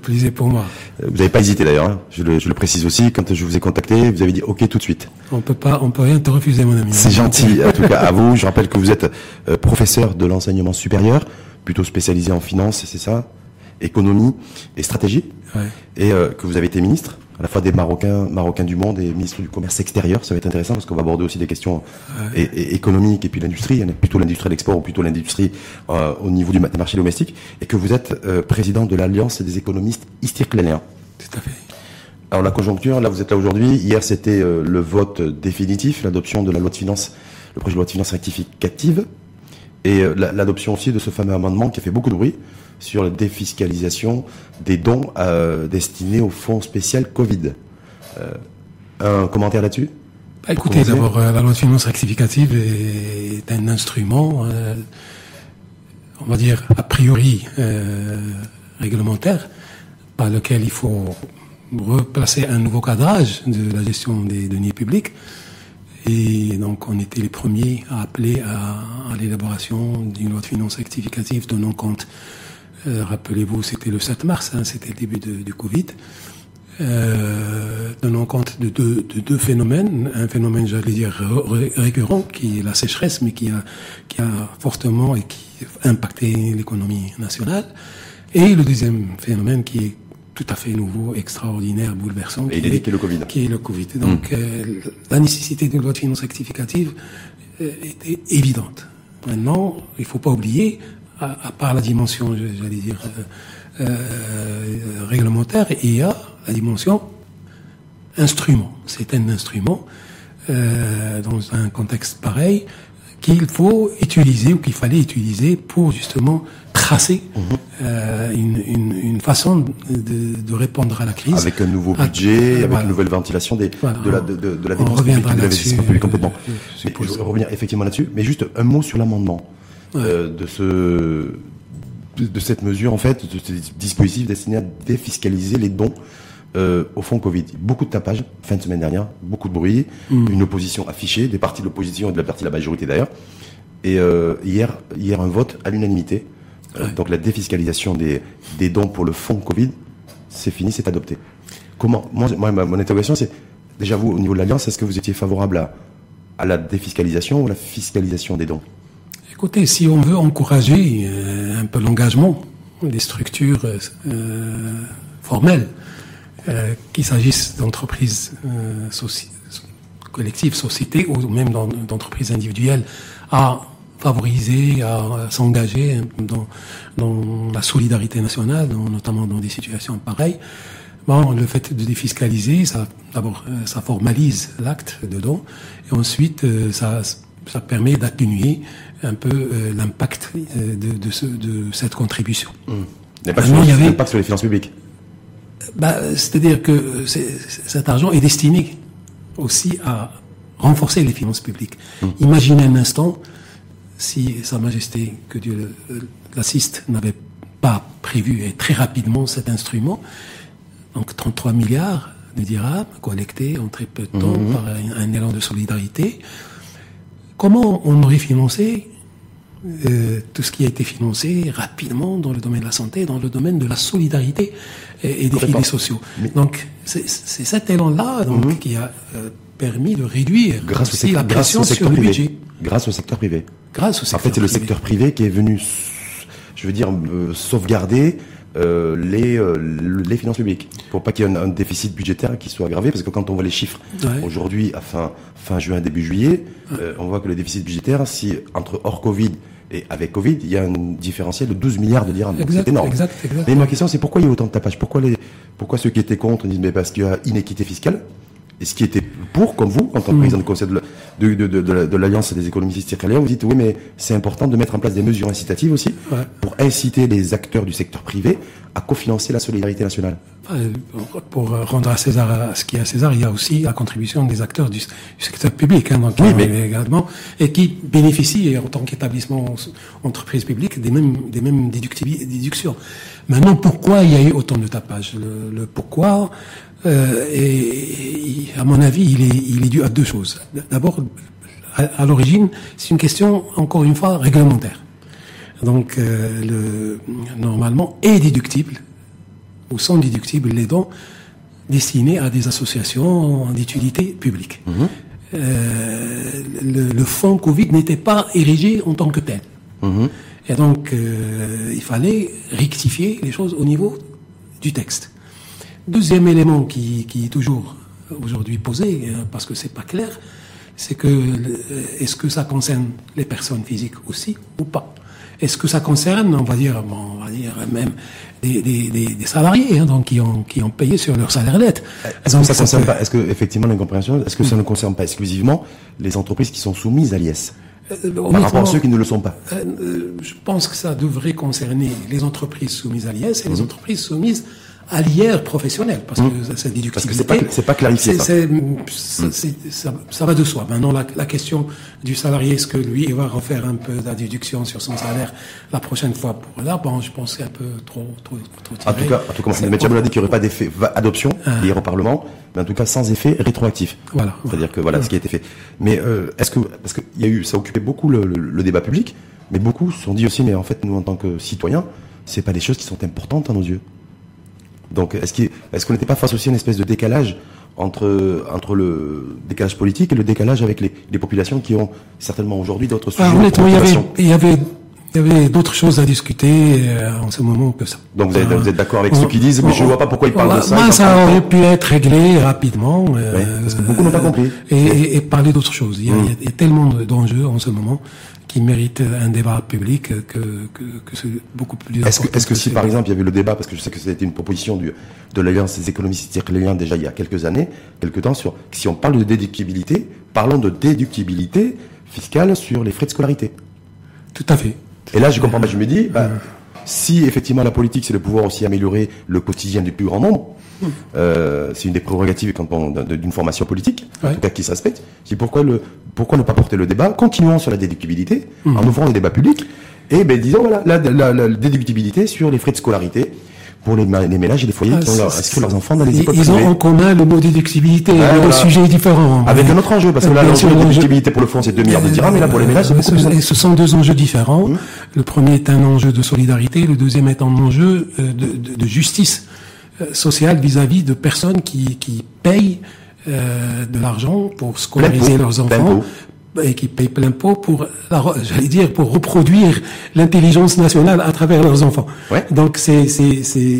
plaisir pour moi. Vous n'avez pas hésité d'ailleurs, hein. je, le, je, le, précise aussi, quand je vous ai contacté, vous avez dit OK tout de suite. On peut pas, on peut rien te refuser mon ami. C'est gentil, en tout cas à vous. Je rappelle que vous êtes euh, professeur de l'enseignement supérieur, plutôt spécialisé en finance, c'est ça? Économie et stratégie. Ouais. Et euh, que vous avez été ministre à la fois des Marocains, Marocains du monde et ministre du commerce extérieur. Ça va être intéressant parce qu'on va aborder aussi des questions Ouais. et- et économiques et puis l'industrie. Il y en a plutôt l'industrie de l'export ou plutôt l'industrie euh, au niveau du ma- des marchés domestiques. Et que vous êtes euh, président de l'Alliance des économistes istircléniens. Tout à fait. Alors la conjoncture, là vous êtes là aujourd'hui. Hier c'était euh, le vote définitif, l'adoption de la loi de finances, le projet de loi de finances rectificative, et euh, la- l'adoption aussi de ce fameux amendement qui a fait beaucoup de bruit sur la défiscalisation des dons euh, destinés au fonds spécial Covid. Euh, un commentaire là-dessus? Bah, écoutez, d'abord, euh, la loi de finances rectificative est, un instrument, on va dire, a priori réglementaire, par lequel il faut replacer un nouveau cadrage de la gestion des deniers publics. Et donc, on était les premiers à appeler à, à l'élaboration d'une loi de finances rectificative tenant compte, euh, rappelez-vous, c'était le 7 mars, hein, c'était le début du Covid, euh, tenant compte de deux, de deux phénomènes. Un phénomène, j'allais dire, ré- récurrent, qui est la sécheresse, mais qui a, qui a fortement et qui impacté l'économie nationale. Et le deuxième phénomène qui est tout à fait nouveau, extraordinaire, bouleversant. Et il est le Covid. Qui est le Covid. Donc, euh, la nécessité d'une loi de finances rectificative euh, était évidente. Maintenant, il faut pas oublier, à, à part la dimension, j'allais dire, euh, euh, réglementaire, il y a la dimension instrument. C'est un instrument euh, dans un contexte pareil qu'il faut utiliser ou qu'il fallait utiliser pour justement tracer euh, une, une, une façon de, de répondre à la crise. Avec un nouveau Ah, budget, avec voilà. une nouvelle ventilation des, Voilà. de, la, de, de, la dépense publique, de l'investissement public complètement. je Mais je vais revenir effectivement là-dessus, mais juste un mot sur l'amendement euh, de ce de, de cette mesure en fait, de ce dispositif destiné à défiscaliser les dons euh, au fonds Covid. Beaucoup de tapage, fin de semaine dernière, beaucoup de bruit, Mm. une opposition affichée, des partis de l'opposition et de la partie de la majorité d'ailleurs. Et euh, hier, hier un vote à l'unanimité. Euh, Ouais. Donc la défiscalisation des, des dons pour le fonds Covid, c'est fini, c'est adopté. Comment Moi, moi, ma- mon interrogation, c'est déjà vous, au niveau de l'Alliance, est-ce que vous étiez favorable à, à la défiscalisation ou la fiscalisation des dons? Écoutez, si on veut encourager euh, un peu l'engagement des structures euh, formelles, euh, qu'il s'agisse d'entreprises euh, soci- collectives, sociétés ou même d'en- d'entreprises individuelles, à favoriser, à s'engager dans, dans la solidarité nationale, dans- notamment dans des situations pareilles. Bon, le fait de défiscaliser, ça, d'abord, euh, ça formalise l'acte de don, et ensuite, euh, ça, ça permet d'atténuer un peu euh, l'impact de, de, ce- de cette contribution. L'impact Ah non, sur, l'impact sur les finances publiques. Bah, C'est-à-dire que c'est- cet argent est destiné aussi à renforcer les finances publiques. Imaginez un instant si Sa Majesté, que Dieu l'assiste, n'avait pas prévu et très rapidement cet instrument, donc 33 milliards de dirhams collectés en très peu de temps par un, un élan de solidarité. Comment on aurait financé euh, tout ce qui a été financé rapidement dans le domaine de la santé, dans le domaine de la solidarité et, et des filets sociaux. Donc c'est cet élan-là donc qui a euh, permis de réduire Grâce au, aussi sec- la grâce pression au sur secteur le privé. budget. Grâce au secteur privé. Grâce au En secteur fait, c'est le secteur privé qui est venu, je veux dire, euh, sauvegarder euh, les, euh, les finances publiques pour pas qu'il y ait un, un déficit budgétaire qui soit aggravé. Parce que quand on voit les chiffres Ouais. aujourd'hui, à fin, fin juin, début juillet, euh, on voit que le déficit budgétaire, si entre hors Covid et avec Covid, il y a un différentiel de 12 milliards de dirhams. C'est énorme. exact, exact. Mais ma question, c'est pourquoi il y a autant de tapage Pourquoi les, pourquoi ceux qui étaient contre disent mais parce qu'il y a inéquité fiscale? Et ce qui était pour, comme vous, en tant que président du conseil de, la- de, de, de, de la- de l'Alliance des économistes circulaires, vous dites oui, mais c'est important de mettre en place des mesures incitatives aussi Ouais. pour inciter les acteurs du secteur privé à cofinancer la solidarité nationale. Pour euh, rendre à César ce qui est à César, il y a aussi la contribution des acteurs du, du secteur public, hein, donc Oui, euh, mais- également, et qui bénéficient en tant qu'établissement entreprise publique des mêmes des mêmes déductivi- déductions. Maintenant, pourquoi il y a eu autant de tapage le, le pourquoi, euh, et, à mon avis, il est il est dû à deux choses. D'abord, à, à l'origine, c'est une question encore une fois réglementaire. Donc, euh, le, normalement, est déductible où sont déductibles les dons destinés à des associations d'utilité publique. Mhm. Euh, le, le, fonds Covid n'était pas érigé en tant que tel. Mhm. Et donc, il fallait rectifier les choses au niveau du texte. Deuxième élément qui, qui est toujours aujourd'hui posé, euh, parce que c'est pas clair, c'est que est-ce que ça concerne les personnes physiques aussi ou pas? Est-ce que ça concerne, on va dire, on va dire même des, des, des, salariés hein, donc qui ont qui ont payé sur leur salaire net? Est-ce que ça, concerne pas Est-ce que effectivement l'incompréhension Est-ce que ça ne concerne pas exclusivement les entreprises qui sont soumises à l'IS euh, par rapport à ceux qui ne le sont pas? euh, euh, Je pense que ça devrait concerner les entreprises soumises à l'IS et les mhm. entreprises soumises à l'IR professionnel, parce que mmh. cette déductibilité... Parce que c'est pas, c'est pas clarifié, ça. ça. ça. va de soi. Maintenant, la, la question du salarié, est-ce que lui, il va refaire un peu de la déduction sur son salaire la prochaine fois pour là? Bon, je pense que c'est un peu trop, trop, trop tiré. En tout cas, en tout cas, M. dit qu'il n'y aurait pas d'effet adoption, ah. hier au Parlement, mais en tout cas sans effet rétroactif. Voilà. C'est-à-dire que voilà, ce qui a été fait. Mais euh, est-ce que, parce qu'il y a eu, ça occupait beaucoup le, le, le débat public, mais beaucoup se sont dit aussi, mais en fait, nous, en tant que citoyens, c'est pas des choses qui sont importantes à nos yeux. Donc, est-ce qu'on n'était pas face aussi à une espèce de décalage entre, entre le décalage politique et le décalage avec les, les populations qui ont certainement aujourd'hui d'autres sujets honnêtement, il y avait, il y avait, il y avait d'autres choses à discuter euh, en ce moment que ça. Donc vous êtes, vous êtes d'accord avec ce qu'ils disent, mais je ne vois pas pourquoi ils parlent de ça. Moi, ça aurait pu être réglé rapidement. Euh, parce que beaucoup n'ont pas compris. Et, et, parler d'autres choses. Il y, a, il y a tellement d'enjeux en ce moment qui mérite un débat public que, que, que c'est beaucoup plus Est-ce que, est que, si par exemple il y avait le débat, parce que je sais que c'était une proposition du, de l'Alliance des économistes israéliens déjà il y a quelques années, quelques temps, sur si on parle de déductibilité, parlons de déductibilité fiscale sur les frais de scolarité. Tout à fait. Et là je comprends pas, je me dis, bah, si effectivement la politique c'est de pouvoir aussi améliorer le quotidien du plus grand nombre, euh, c'est une des prérogatives d'une formation politique, en tout cas qui s'aspecte. C'est pourquoi le pourquoi ne pas porter le débat Continuons sur la déductibilité mmh. en ouvrant le débat public et ben disons voilà la, la, la, déductibilité sur les frais de scolarité pour les, les, ménages et les foyers ah, qui ont inscrit leurs enfants dans les écoles Ils ont en commun le mot déductibilité, ah, le sujet est différent. Avec un autre enjeu, parce que là, l'enjeu de déductibilité pour le fonds, c'est 2 milliards de dirhams, mais là, pour les ménages, c'est beaucoup ce, plus. Ce sont deux enjeux différents. Mmh. Le premier est un enjeu de solidarité, le deuxième est un enjeu euh, de, de, de justice. Euh, sociale vis-à-vis de personnes qui, qui payent euh, de l'argent pour scolariser leurs enfants et qui payent plein pot pour, j'allais dire, pour reproduire l'intelligence nationale à travers leurs enfants. Ouais. Donc c'est c'est c'est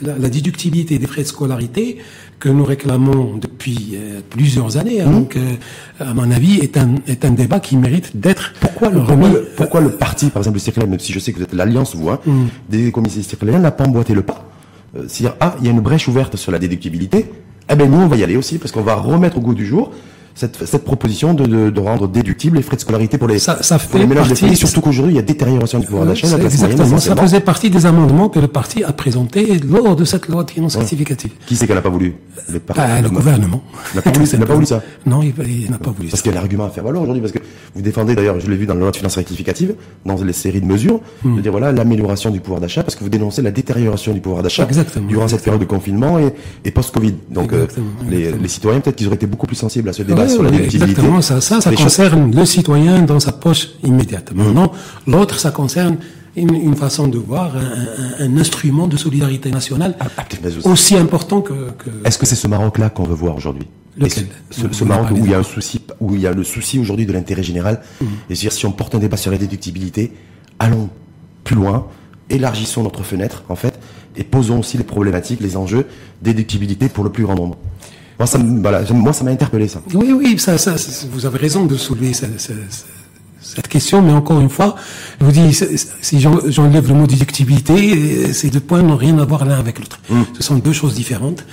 la, la, déductibilité des frais de scolarité que nous réclamons depuis euh, plusieurs années. Hein, mmh. Donc, euh, à mon avis, est un est un débat qui mérite d'être pourquoi le pourquoi le, pourquoi le parti, par exemple, le même si je sais que vous êtes l'alliance, vous, hein, mmh. des commissaires circulaires, n'a pas emboîté le pas euh, c'est-à-dire, ah, il y a une brèche ouverte sur la déductibilité, eh ben nous, on va y aller aussi, parce qu'on va remettre au goût du jour cette, cette proposition de, de, de, rendre déductibles les frais de scolarité pour les, ça, ça pour les ménages de surtout qu'aujourd'hui, il y a détérioration du pouvoir d'achat. Exactement, ça faisait partie des amendements que le parti a présentés lors de cette loi de finances rectificative. Qui c'est qu'elle n'a pas voulu Le, bah, le gouvernement. Il n'a pas, voulu, pas voulu ça Non, il, n'a pas voulu Parce qu'il y a l'argument à faire valoir aujourd'hui, parce que vous défendez d'ailleurs, je l'ai vu dans la loi de finances rectificative, dans les séries de mesures, hmm. de dire voilà, l'amélioration du pouvoir d'achat, parce que vous dénoncez la détérioration du pouvoir d'achat durant cette période de confinement et, et post-Covid. Donc, euh, les, les, citoyens, peut-être qu'ils auraient été beaucoup plus sensibles à ce débat sur la déductibilité ça, ça, ça concerne le citoyen dans sa poche immédiate. Maintenant, l'autre, ça concerne une, une, façon de voir un, un, instrument de solidarité nationale ah, ah, aussi important que. que... Est-ce que c'est ce Maroc-là qu'on veut voir aujourd'hui? Lequel? Ce, ce Maroc où il y a un souci, où il y a le souci aujourd'hui de l'intérêt général? Mmh. Et dire si on porte un débat sur la déductibilité, allons plus loin, élargissons notre fenêtre en fait, et posons aussi les problématiques, les enjeux déductibilité pour le plus grand nombre. Moi, ça, voilà, moi, ça m'a interpellé, ça. Oui, oui, ça, ça, vous avez raison de soulever ça, ça, cette question, mais encore une fois, je vous dis, si j'enlève le mot déductibilité, ces deux points n'ont rien à voir l'un avec l'autre. Mmh. Ce sont deux choses différentes.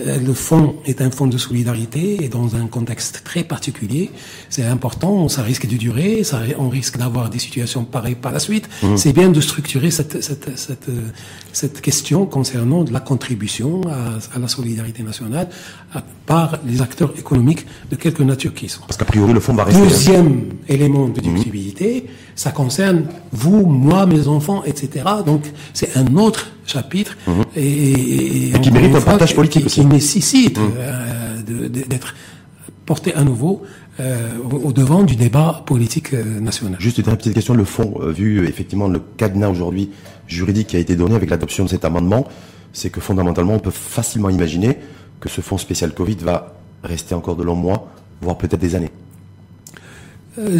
Euh, le fonds est un fonds de solidarité et dans un contexte très particulier. C'est important, ça risque de durer, ça, on risque d'avoir des situations pareilles par la suite. Mmh. C'est bien de structurer cette, cette, cette, cette, question concernant la contribution à, à la solidarité nationale à, par les acteurs économiques de quelque nature qu'ils sont. Parce qu'a priori, le fonds va rester... Deuxième élément de déductibilité, mmh. Ça concerne vous, moi, mes enfants, etc. Donc, c'est un autre chapitre. Mmh. Et, et, qui mérite un partage politique aussi qui nécessite mmh. euh, d'être porté à nouveau euh, au devant du débat politique euh, national. Juste une petite question, le fond, vu effectivement le cadenas aujourd'hui juridique qui a été donné avec l'adoption de cet amendement, c'est que fondamentalement, on peut facilement imaginer que ce fonds spécial Covid va rester encore de longs mois, voire peut-être des années. Euh,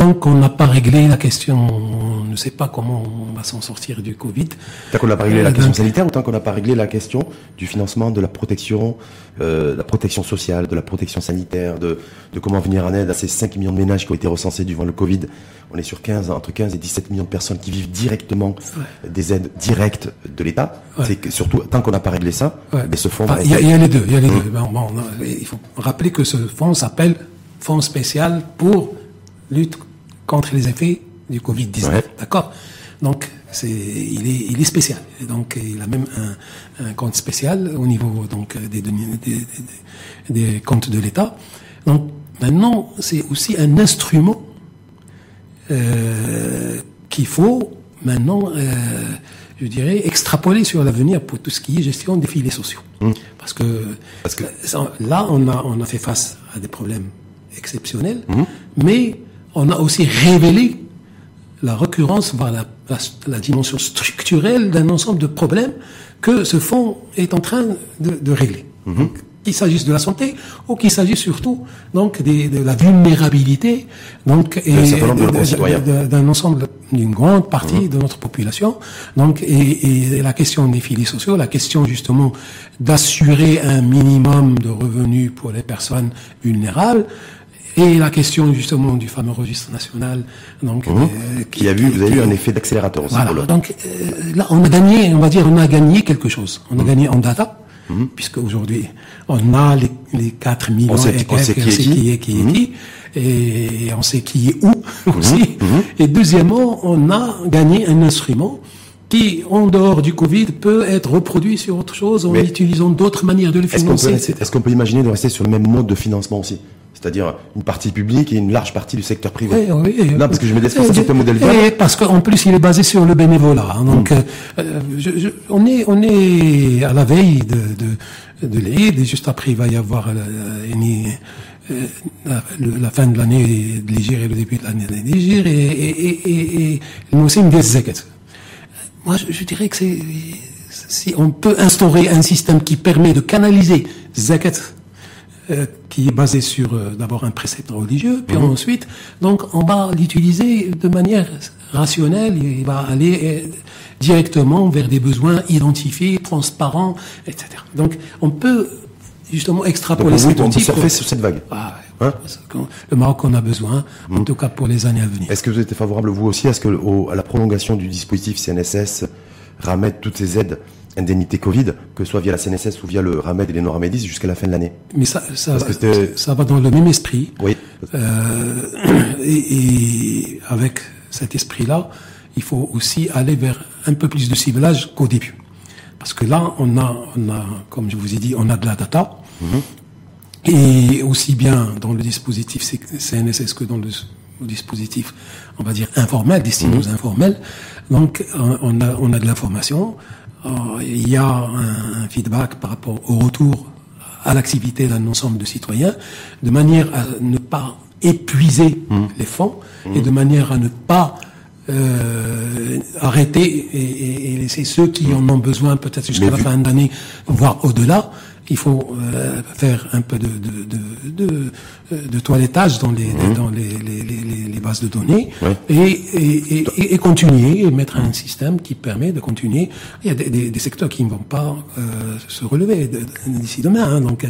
tant qu'on n'a pas réglé la question, on ne sait pas comment on va s'en sortir du Covid. Tant qu'on n'a pas réglé la euh, question sanitaire ou tant qu'on n'a pas réglé la question du financement de la protection, euh, la protection sociale, de la protection sanitaire, de, de comment venir en aide à ces 5 millions de ménages qui ont été recensés durant le Covid. On est sur 15, entre 15 et 17 millions de personnes qui vivent directement des aides directes de l'État. C'est que surtout, tant qu'on n'a pas réglé ça, mais ce fonds... Il y, a les deux. Y a les deux. Mmh. Bon, il faut rappeler que ce fonds s'appelle Fonds spécial pour lutte contre les effets du Covid-19. D'accord? Donc, c'est, il, est, il est spécial. Donc, il a même un, un compte spécial au niveau donc, des, des, des, des comptes de l'État. Donc, maintenant, c'est aussi un instrument euh, qu'il faut maintenant, euh, je dirais, extrapoler sur l'avenir pour tout ce qui est gestion des filets sociaux. Mmh. Parce que, Parce que là, on a, on a fait face à des problèmes exceptionnels, mmh. mais on a aussi révélé la recurrence par la, la, dimension structurelle d'un ensemble de problèmes que ce fonds est en train de, de régler. Mhm. qu'il s'agisse de la santé ou qu'il s'agisse surtout donc des, de la vulnérabilité donc et d'un ensemble d'une grande partie mhm. de notre population donc et, et, la question des filets sociaux la question justement d'assurer un minimum de revenus pour les personnes vulnérables et la question justement du fameux registre national, donc mmh. euh, qui, a vu, vous avez eu un effet d'accélérateur aussi. Voilà. Donc euh, là, on a gagné, on va dire, on a gagné quelque chose. On a mmh. gagné en data, mmh. puisque aujourd'hui on a les, les 4 millions, on sait, et on sait qui, est qui, est qui, est qui, et on sait qui est où aussi. Et deuxièmement, on a gagné un instrument qui, en dehors du Covid, peut être reproduit sur autre chose en utilisant d'autres manières de le financer. Est-ce qu'on peut, imaginer de rester sur le même mode de financement aussi? C'est-à-dire une partie publique et une large partie du secteur privé. Oui, oui, non, parce que je me défends c'est un modèle et Parce qu'en plus, il est basé sur le bénévolat. Hein, donc, hmm. euh, je, je, on est on est à la veille de de, de l'Aide et juste après, il va y avoir euh, euh, la, la, fin de l'année de l'Égir et le début de l'année de l'Égir et, et, et, et, le zakat. Moi, je, je dirais que c'est si on peut instaurer un système qui permet de canaliser zakat euh, qui est basé sur euh, d'abord un précepte religieux, puis mhm. ensuite, donc on va l'utiliser de manière rationnelle, il va aller euh, directement vers des besoins identifiés, transparents, etc. Donc on peut justement extrapoler cette on peut surfer sur cette vague. Ah, hein le Maroc en a besoin, en mhm. tout cas pour les années à venir. Est-ce que vous êtes favorable, vous aussi, à, ce que, à la prolongation du dispositif CNSS, ramène toutes ces aides indemnité Covid, que ce soit via la CNSS ou via le RAMED et les non-RAMEDIS jusqu'à la fin de l'année. Mais ça, ça, ça, va dans le même esprit. Oui. Euh, et, avec cet esprit-là, il faut aussi aller vers un peu plus de ciblage qu'au début. Parce que là, on a, on a, comme je vous ai dit, on a de la data. Mhm. Et aussi bien dans le dispositif CNSS que dans le, dispositif, on va dire, informel, destiné mhm. aux informels. Donc, on a, on a de l'information. Euh, il y a un, feedback par rapport au retour à l'activité d'un ensemble de citoyens, de manière à ne pas épuiser mmh. les fonds et mmh. de manière à ne pas euh, arrêter et, et, laisser ceux qui en ont besoin peut-être jusqu'à la fin d'année, voire au-delà, il faut euh, faire un peu de, de, de, de, toilettage dans les, mmh. dans les, les, les, les, bases de données et, et, et, continuer et mettre un système qui permet de continuer. Il y a des, des, secteurs qui ne vont pas euh, se relever d'ici demain, hein, donc,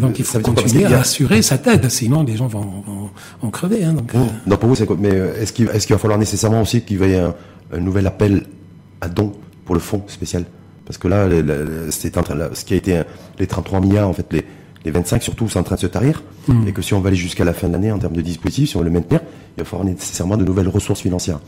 donc il faut continuer à assurer sa tête, sinon les gens vont, vont, crever. Hein, donc, mmh. pour vous, c'est Mais euh, est-ce qu'il est qu'il va falloir nécessairement aussi qu'il y ait un, un nouvel appel à dons pour le fonds spécial? Parce que là, c'est en train, ce qui a été les 33 milliards, en fait, les, les 25 surtout, c'est en train de se tarir. Hmm. Et que si on va aller jusqu'à la fin de l'année en termes de dispositifs, si on veut le maintenir, il va falloir nécessairement de nouvelles ressources financières.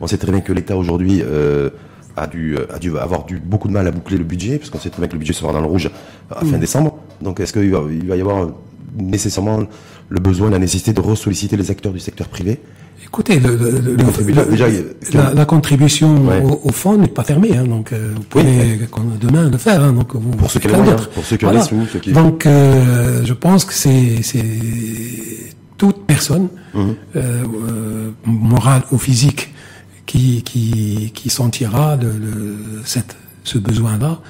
On sait très bien que l'État aujourd'hui euh, a, dû, a dû avoir dû beaucoup de mal à boucler le budget, parce qu'on sait très bien que le budget sera dans le rouge à fin hmm. décembre. Donc est-ce qu'il va, il va y avoir nécessairement le besoin, la nécessité de ressolliciter les acteurs du secteur privé Écoutez, le, la, la, contribution au, fonds n'est pas fermée, hein, donc euh, vous pouvez demain le faire. Hein, donc vous, pour, ceux qui ont pour ceux qui voilà. sous, qui... Donc euh, je pense que c'est toute personne, mmh. euh, morale ou physique, qui, qui, qui sentira le, le, cette, ce besoin-là,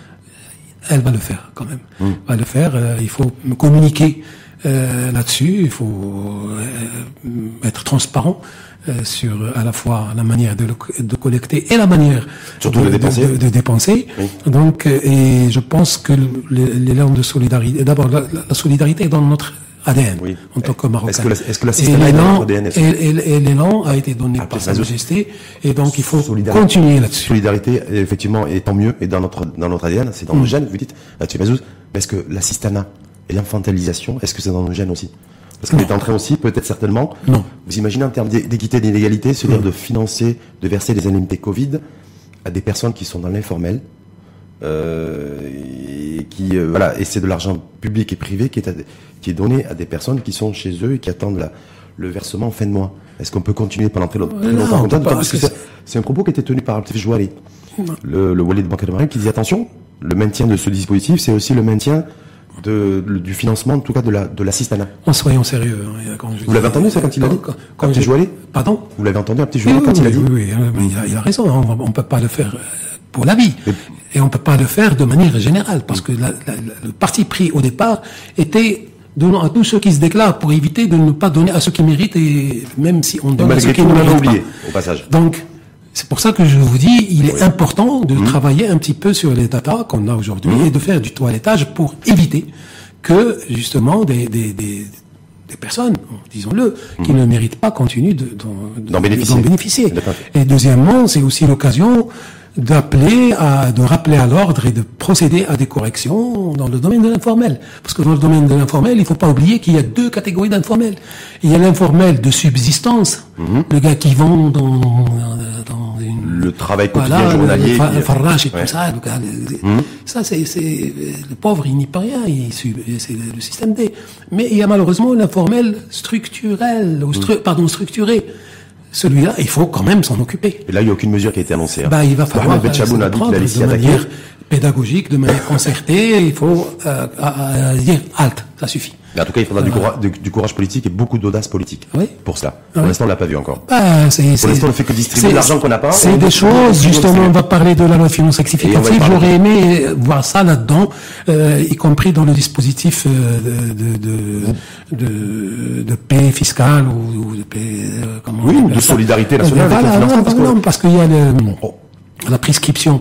elle va le faire quand même. Mmh. Va le faire. euh, il faut communiquer euh, là-dessus. Il faut euh, être transparent euh, sur à la fois la manière de, le- de collecter et la manière Surtout de dépenser. de, de dépenser. Oui. Donc, et je pense que l'élan de solidarité, d'abord la, la solidarité est dans notre ADN Oui. en tant que Marocain. Est-ce que la- est-ce que la Et système est l'élan- et, l'élan a été donné Ah, par Sa. Majesté, et donc il faut continuer là-dessus. Solidarité, effectivement, et tant mieux, et dans notre, dans notre ADN, c'est dans Mm. nos gènes, vous dites, là-dessus, Mazouz, est-ce que l'assistanat et l'infantilisation, est-ce que c'est dans nos gènes aussi? Parce qu'on est en train aussi, peut-être certainement, Non. vous imaginez en termes d'é- d'équité et d'inégalité, se dire de financer, de verser des indemnités Covid à des personnes qui sont dans l'informel, euh, et qui, euh, voilà, et c'est de l'argent public et privé qui est, à des- qui est donné à des personnes qui sont chez eux et qui attendent la- le versement en fin de mois. Est-ce qu'on peut continuer pendant très, long- très Non, longtemps comme ça c'est- un propos qui était tenu par Altif Jouali, le, le Wali de Banque de Marine, qui dit attention, le maintien de ce dispositif, c'est aussi le maintien de, du financement, en tout cas de la de l'assistanat. En soyons sérieux. hein, quand je Vous l'avez entendu, ça, quand il a dit Quand, quand Petit Pardon Vous l'avez entendu, un petit Oui, Jouali, oui, quand il a dit oui, oui, hein, mais il, a, il a raison, hein, on ne peut pas le faire euh, pour la vie. Et on ne peut pas le faire de manière générale, parce que la- la- la- le parti pris au départ était donnant à tous ceux qui se déclarent pour éviter de ne pas donner à ceux qui méritent, et même si on Et donne à ceux qui ne méritent oublié, pas. au passage. Donc, c'est pour ça que je vous dis, il est important de travailler un petit peu sur les datas qu'on a aujourd'hui et de faire du toilettage pour éviter que, justement, des, des, des, des personnes, disons-le, qui ne méritent pas continuent de- d'en D'en bénéficier. Et deuxièmement, c'est aussi l'occasion d'appeler à, de rappeler à l'ordre et de procéder à des corrections dans le domaine de l'informel. Parce que dans le domaine de l'informel, il faut pas oublier qu'il y a deux catégories d'informel. Il y a l'informel de subsistance, le gars qui vend dans, dans une Le travail quotidien voilà, journalier. le, farrage et Ouais. tout ça. le gars, le- Ça, c'est, c'est, le pauvre, il n'y peut rien. Il, sub- c'est le système D. Mais il y a malheureusement l'informel structurel, ou stru- pardon, structuré. Celui-là, il faut quand même s'en occuper. Et là, il n'y a aucune mesure qui a été annoncée. hein. Bah, il va falloir s'en prendre allait s'y de manière pédagogique, de manière concertée. Il faut euh, à- à dire halte, ça suffit. Mais en tout cas, il faudra du, courage, du, du courage politique et beaucoup d'audace politique Oui. pour cela. Pour Oui. l'instant, on l'a pas vu encore. Bah, c'est- l'instant, on ne fait que distribuer l'argent qu'on n'a pas. C'est On- des on- choses, on- justement, on- on va parler de la loi on y rectificative. J'aurais aimé voir ça là-dedans, euh, y compris dans le dispositif euh, de, de, de, de, de paix fiscale ou, ou de paix, euh, comment on Oui, ou appelle de ça solidarité nationale financement, non, parce que- non, parce qu'il y a le, la prescription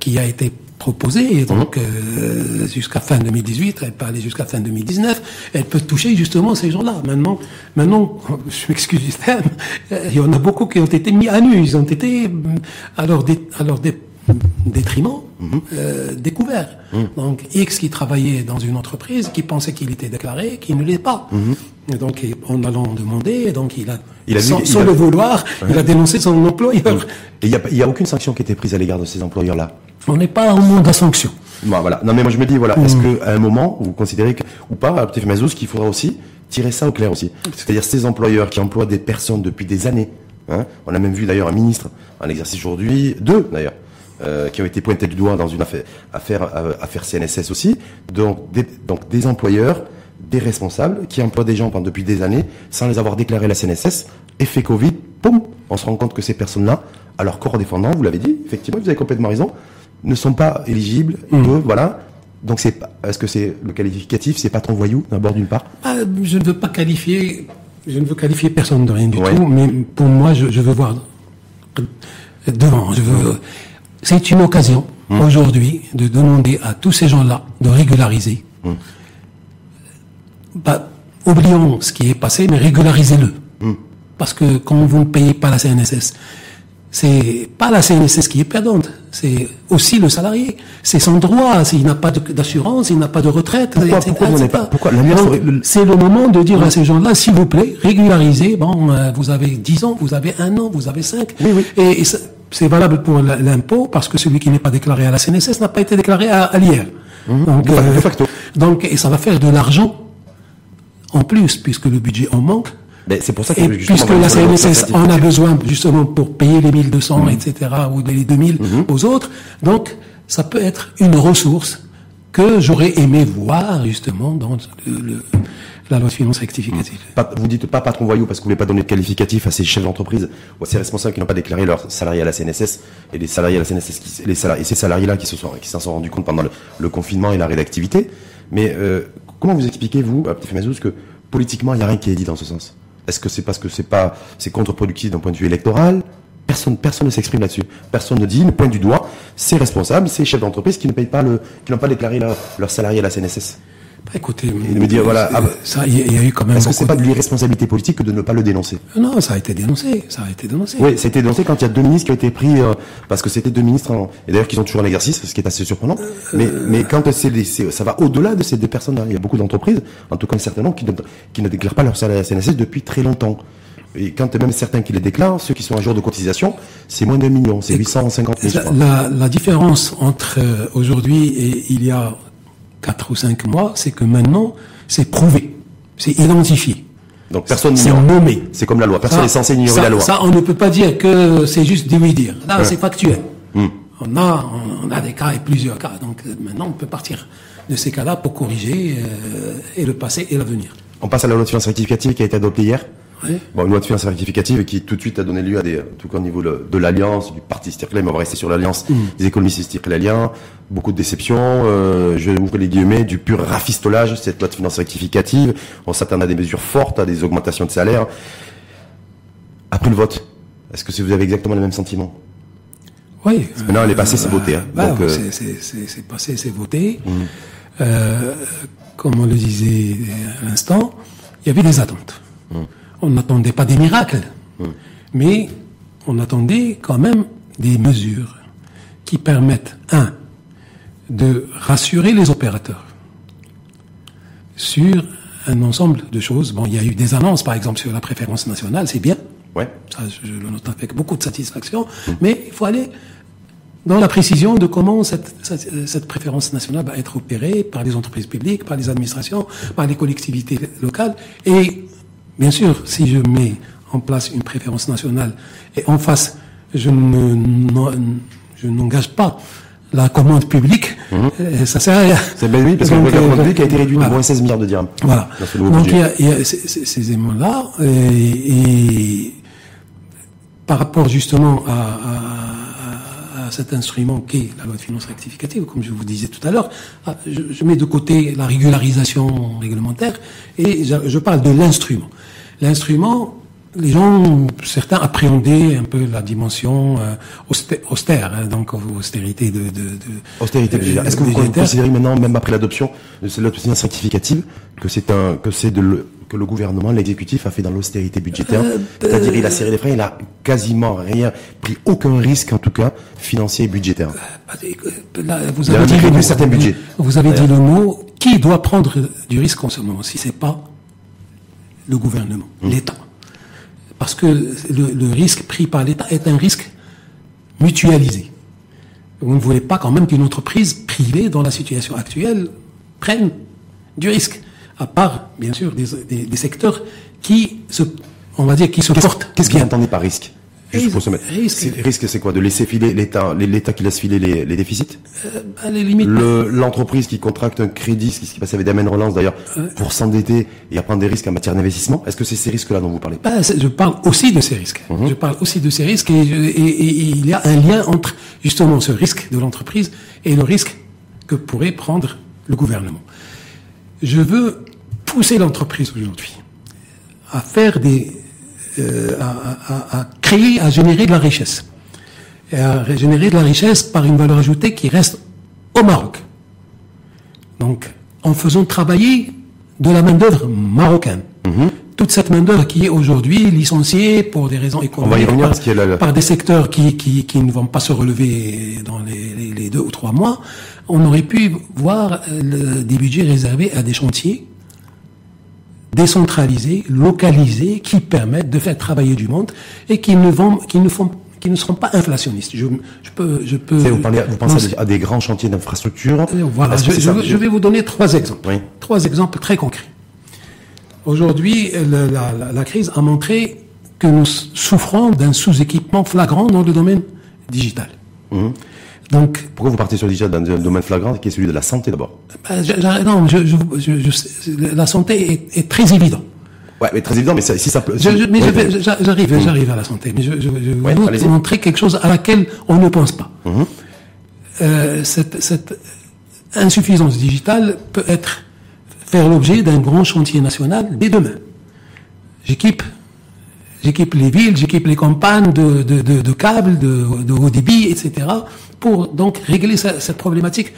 qui a été proposée, et donc Mhm. euh, jusqu'à fin 2018, elle peut aller jusqu'à fin 2019, elle peut toucher justement ces gens-là. Maintenant, maintenant, je m'excuse du terme, il y en a beaucoup qui ont été mis à nu, ils ont été euh, à leur, dé- à leur dé- détriment Mhm. euh, découverts. Donc X qui travaillait dans une entreprise, qui pensait qu'il était déclaré, qui ne l'est pas. Et donc en allant demander, et donc il a, Mhm. Il a vu sans, qu'il sans a- le vouloir, il a dénoncé son employeur. Et il n'y a, il y a aucune sanction qui a été prise à l'égard de ces employeurs-là. On n'est pas au monde de la sanction. Bon, voilà. Non, mais moi je me dis, voilà, est-ce qu'à un moment, vous considérez que, ou pas, à Petit Mazouz, qu'il faudra aussi tirer ça au clair aussi? C'est-à-dire ces employeurs qui emploient des personnes depuis des années. Hein, on a même vu d'ailleurs un ministre en exercice aujourd'hui, deux d'ailleurs, euh, qui ont été pointés du doigt dans une affaire, affaire, euh, affaire CNSS aussi. Donc des, donc des employeurs, des responsables qui emploient des gens pendant depuis des années sans les avoir déclarés à la CNSS. Effet Covid, poum, on se rend compte que ces personnes-là, à leur corps défendant, vous l'avez dit, effectivement, vous avez complètement raison, ne sont pas éligibles, eux, voilà. Donc c'est pas- est-ce que c'est le qualificatif, c'est pas ton voyou d'abord d'une part? Ah, je ne veux pas qualifier, je ne veux qualifier personne de rien du Ouais. tout, mais pour moi, je, je veux voir devant. Je veux. C'est une occasion aujourd'hui de demander à tous ces gens-là de régulariser. Bah, oublions ce qui est passé, mais régularisez-le. Parce que quand vous ne payez pas la CNSS, c'est pas la CNSS qui est perdante, c'est aussi le salarié. C'est son droit, s'il n'a pas d'assurance, il n'a pas de retraite, Pourquoi- etc., pourquoi Donc, C'est le moment de dire à ces gens-là, s'il vous plaît, régularisez. Bon, euh, vous avez 10 ans, vous avez un an, vous avez 5. Oui, oui. Et, c'est valable pour l'impôt parce que celui qui n'est pas déclaré à la CNSS n'a pas été déclaré à, à l'IR. Donc, De facto- de facto. donc, et ça va faire de l'argent en plus, puisque le budget en manque. Ben, c'est pour ça que Et puisque va la CNSS en a besoin justement pour payer les 1200, etc., ou les 2000 aux autres, donc ça peut être une ressource que j'aurais aimé voir justement dans le, le- la loi de finances rectificative. Vous dites pas patron voyou parce que vous voulez pas donner de qualificatif à ces chefs d'entreprise ou à ces responsables qui n'ont pas déclaré leurs salariés à la CNSS et les salariés à la CNSS qui, les salariés, et ces salariés-là qui se sont, qui s'en sont rendus compte pendant le, le confinement et l'arrêt d'activité. Mais euh, comment vous expliquez vous, à Petit Mazouz, que politiquement il n'y a rien qui est dit dans ce sens? Est-ce que c'est parce que c'est pas c'est contre-productif d'un point de vue électoral? Personne, personne ne s'exprime là-dessus. Personne ne dit, ne pointe du doigt, ces responsables, ces chefs d'entreprise qui ne payent pas le, qui n'ont pas déclaré leur- leurs salariés à la CNSS. Bah, écoutez, Et de me dire, voilà, ah ça, il y, a- il y a eu quand même. Est-ce que c'est pas de l'irresponsabilité politique que de ne pas le dénoncer Non, ça a été dénoncé. Ça a été dénoncé. Oui, ça a été dénoncé quand il y a deux ministres qui ont été pris, euh, parce que c'était deux ministres, en- et d'ailleurs qui sont toujours en exercice, ce qui est assez surprenant. Mais, mais quand c'est ça va au-delà de ces deux personnes-là, il y a beaucoup d'entreprises, en tout cas certainement, qui ne, qui ne déclarent pas leur salaire à la CNSS depuis très longtemps. Et quand même certains qui les déclarent, ceux qui sont à jour de cotisation, c'est moins d'un million, c'est 850 000, je La, crois. la- la différence entre euh, aujourd'hui et il y a quatre ou cinq mois, c'est que maintenant, c'est prouvé, c'est identifié, Donc personne c'est n'ignore. nommé. C'est comme la loi, personne n'est censé ignorer ça- la loi. Ça, on ne peut pas dire que c'est juste des oui-dire. Là, c'est factuel. Hmm. On a, on a des cas et plusieurs cas. Donc euh, maintenant, on peut partir de ces cas-là pour corriger euh, et le passé et l'avenir. On passe à la loi de finances rectificative qui a été adoptée hier. Bon, une loi de finances rectificative qui tout de suite a donné lieu à des, en tout cas au niveau de, de l'alliance, du parti Stirclay, mais on va rester sur l'alliance des économistes stircléliens. Beaucoup de déceptions, euh, je vais ouvrir les guillemets, du pur rafistolage, cette loi de finances rectificative. On s'attend à des mesures fortes, à des augmentations de salaire. Après le vote, est-ce que vous avez exactement les mêmes sentiments Oui. Maintenant, elle est passée, c'est voté. Hein. Bah, euh, c'est- passé, c'est voté. Euh, comme on le disait à l'instant, il y avait des attentes. On n'attendait pas des miracles, mais on attendait quand même des mesures qui permettent, un, de rassurer les opérateurs sur un ensemble de choses. Bon, il y a eu des annonces, par exemple, sur la préférence nationale, c'est bien. ouais. Ça, je le note avec beaucoup de satisfaction. Mais il faut aller dans la précision de comment cette, cette, cette préférence nationale va être opérée par les entreprises publiques, par les administrations, par les collectivités locales. Et bien sûr, si je mets en place une préférence nationale et en face, je ne n'en- je n'engage pas la commande publique, euh, ça sert à rien. C'est ben oui, parce que Donc, programme euh, public a été réduit voilà. de moins 16 milliards de dirhams. Voilà. Donc il y a, il y a ces, éléments-là et, et par rapport justement à, à- à- à cet instrument qu'est la loi de finances rectificative, comme je vous disais tout à l'heure, ah, je, je mets de côté la régularisation réglementaire et je, je parle de l'instrument. L'instrument, les gens, certains appréhendaient un peu la dimension euh, austé- austère, hein, donc austérité de, de, de Austérité euh, budgétaire. Est-ce que vous considérez maintenant, même après l'adoption de cette loi de finances rectificative, que c'est un, que c'est de le, que le gouvernement, l'exécutif a fait dans l'austérité budgétaire? Euh, C'est-à-dire, il a serré les freins, il a quasiment rien, pris aucun risque, en tout cas, financier et budgétaire. Là, vous avez dit le mot, certains budgets. Vous avez dit le mot. Qui doit prendre du risque en ce moment Si c'est pas le gouvernement, Mmh. l'État, parce que le, le risque pris par l'État est un risque mutualisé. Vous ne voulez pas quand même qu'une entreprise privée, dans la situation actuelle, prenne du risque, à part bien sûr des, des- des secteurs qui se, on va dire, qui se portent. Qu'est-ce qu'il bien. entendait par risque? Juste Risque- pour se mettre. risque. C'est- Risque, c'est quoi? De laisser filer l'État, l'État qui laisse filer les, les déficits? Limite, Le, l'entreprise qui contracte un crédit, ce qui s'est passé avec Damien Relance d'ailleurs, pour s'endetter et à prendre des risques en matière d'investissement. Est-ce que c'est ces risques-là dont vous parlez? C'est- je parle aussi de ces risques. Je parle aussi de ces risques et, je- et- et- et il y a un lien entre justement ce risque de l'entreprise et le risque que pourrait prendre le gouvernement. Je veux pousser l'entreprise aujourd'hui à faire des, euh, à, à- à- créer, à générer de la richesse. Et à générer de la richesse par une valeur ajoutée qui reste au Maroc. Donc, en faisant travailler de la main-d'œuvre marocaine. Toute cette main-d'œuvre qui est aujourd'hui licenciée pour des raisons économiques. par, y des secteurs qui, qui, qui ne vont pas se relever dans les, les- les deux ou trois mois. On aurait pu voir euh, le- des budgets réservés à des chantiers décentralisés, localisés, qui permettent de faire travailler du monde et qui ne vont, qui ne font, qui ne seront pas inflationnistes. Je, je peux, je peux. C'est- Vous, parlez, vous pensez Non, à des, grands chantiers d'infrastructure. euh, Voilà, je, vais- je vais vous donner trois exemples. Oui. Trois exemples très concrets. Aujourd'hui, la, la- la crise a montré que nous souffrons d'un sous-équipement flagrant dans le domaine digital. Mhm. Donc, Pourquoi vous partez sur déjà dans un domaine flagrant qui est celui de la santé d'abord ben, Non, je, je, la santé est, est, très évident. Ouais, mais très évident, mais si ça peut. mais j'arrive, mm. j'arrive à la santé. Mais je, je, je montrer quelque chose à laquelle on ne pense pas. Mm-hmm. euh, cette, cette insuffisance digitale peut être faire l'objet d'un grand chantier national dès demain. J'équipe J'équipe les villes, j'équipe les campagnes de, câbles, de, de, haut débit, etc. pour donc régler cette problématique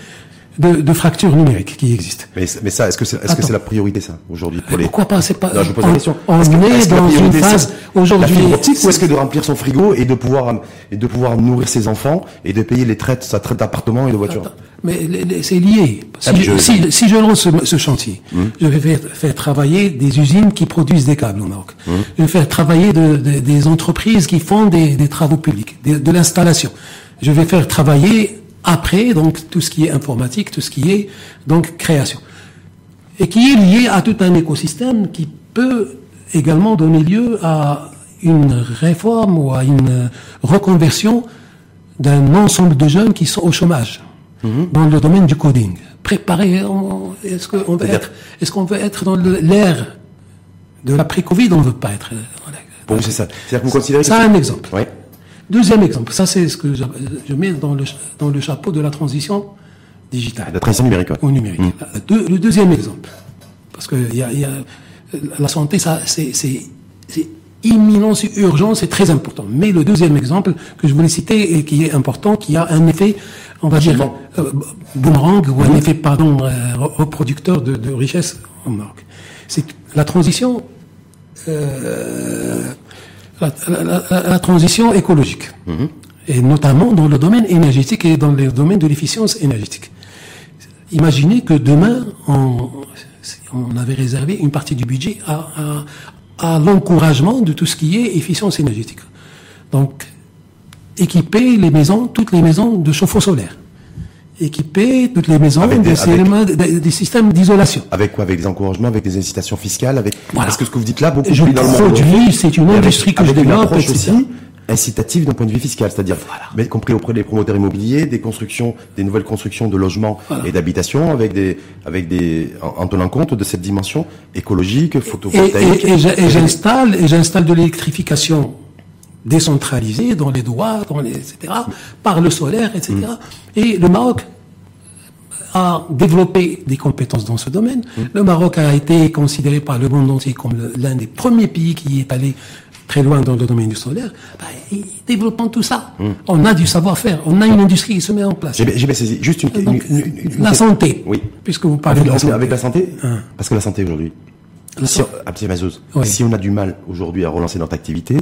de, de fracture numérique qui existe. Mais, mais ça, est-ce que c'est est -ce c'est la priorité ça aujourd'hui pour les... Pourquoi pas C'est pas. Non, je pose la question. On, est, dans une phase aujourd'hui. Ou est-ce que de remplir son frigo et de pouvoir et de pouvoir nourrir ses enfants et de payer les traites, sa traite d'appartement et de voiture Mais c'est lié. Si, ah, je, si, si, je lance ce, chantier, hum. je vais faire, faire, travailler des usines qui produisent des câbles au Maroc. Hum. Je vais faire travailler de, des entreprises qui font des, des travaux publics, de, de l'installation. Je vais faire travailler après, donc, tout ce qui est informatique, tout ce qui est, donc, création. Et qui est lié à tout un écosystème qui peut également donner lieu à une réforme ou à une reconversion d'un ensemble de jeunes qui sont au chômage mhm. dans le domaine du coding. Préparer, est-ce qu'on veut être, est-ce qu'on veut être dans l'ère de l'après-Covid, on ne veut pas être. Bon, c'est ça. C'est-à-dire que vous considérez ça, un exemple. Ouais. Deuxième exemple, ça c'est ce que je, mets dans le, dans le chapeau de la transition digitale. La transition numérique. Au numérique. Mmh. le deuxième exemple, parce que y a, y a, la santé, ça c'est imminent, c'est urgent, c'est très important. Mais le deuxième exemple que je voulais citer et qui est important, qui a un effet, on va dire, euh, boomerang ou un mmh. effet, pardon, euh, reproducteur de, de richesse en Maroc. C'est la transition euh, la, transition écologique, mhm. et notamment dans le domaine énergétique et dans le domaine de l'efficience énergétique. Imaginez que demain, on, on, avait réservé une partie du budget à, à, l'encouragement de tout ce qui est efficience énergétique. Donc, équiper les maisons, toutes les maisons de chauffe-eau solaire équiper toutes les maisons des, des, systèmes d'isolation. Avec quoi Avec des encouragements, avec des incitations fiscales, avec. Parce que ce que vous dites là, beaucoup je plus dans le monde. c'est une industrie que je développe, aussi incitative d'un point de vue fiscal, c'est-à-dire, y compris auprès des promoteurs immobiliers, des constructions, des nouvelles constructions de logements et d'habitations, avec des, avec des, en, tenant compte de cette dimension écologique, photovoltaïque. Et, et, et j'installe, et j'installe de l'électrification décentralisée dans les droits, dans les, etc., par le solaire, etc. Et le Maroc a développé des compétences dans ce domaine. Mm. Le Maroc a été considéré par le monde entier comme l'un des premiers pays qui est allé très loin dans le domaine du solaire, bah, développant tout ça. Mm. On a du savoir-faire, on a une industrie qui se met en place. J'ai bien saisi. Juste une, la santé. Oui. Puisque vous parlez de la santé. Avec la santé, hein. parce que la santé aujourd'hui, si on, si on a du mal aujourd'hui à relancer notre activité,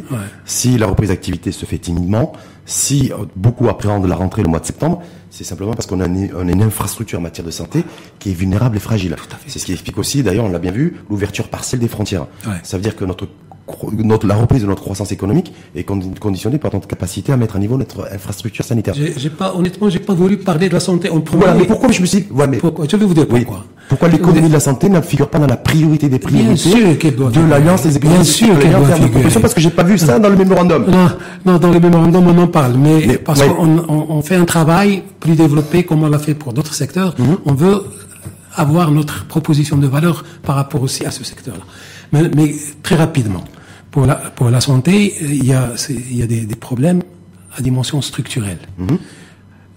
si la reprise d'activité se fait timidement, si euh, beaucoup appréhendent la rentrée le mois de septembre, c'est simplement parce qu'on a, une, infrastructure en matière de santé qui est vulnérable et fragile. C'est ce qui explique aussi, d'ailleurs, on l'a bien vu, l'ouverture partielle des frontières. Ça veut dire que notre notre, la reprise de notre croissance économique est conditionnée par notre capacité à mettre à niveau notre infrastructure sanitaire. J'ai pas, honnêtement, j'ai pas voulu parler de la santé en premier. Voilà, mais pourquoi je me suis dit, ouais, mais pourquoi? Je vais vous dire pourquoi. Pourquoi l'économie de la santé ne figure pas dans la priorité des priorités de l'Alliance des économies Bien sûr qu'elle doit figurer. Parce que j'ai pas vu ça dans le mémorandum. Non, non, dans le mémorandum on en parle, mais, parce qu'on on, fait un travail plus développé comme on l'a fait pour d'autres secteurs. Mhm. On veut avoir notre proposition de valeur par rapport aussi à ce secteur-là. Mais, mais très rapidement pour la, pour la santé, il y a, il y a des, des problèmes à dimension structurelle. Mhm.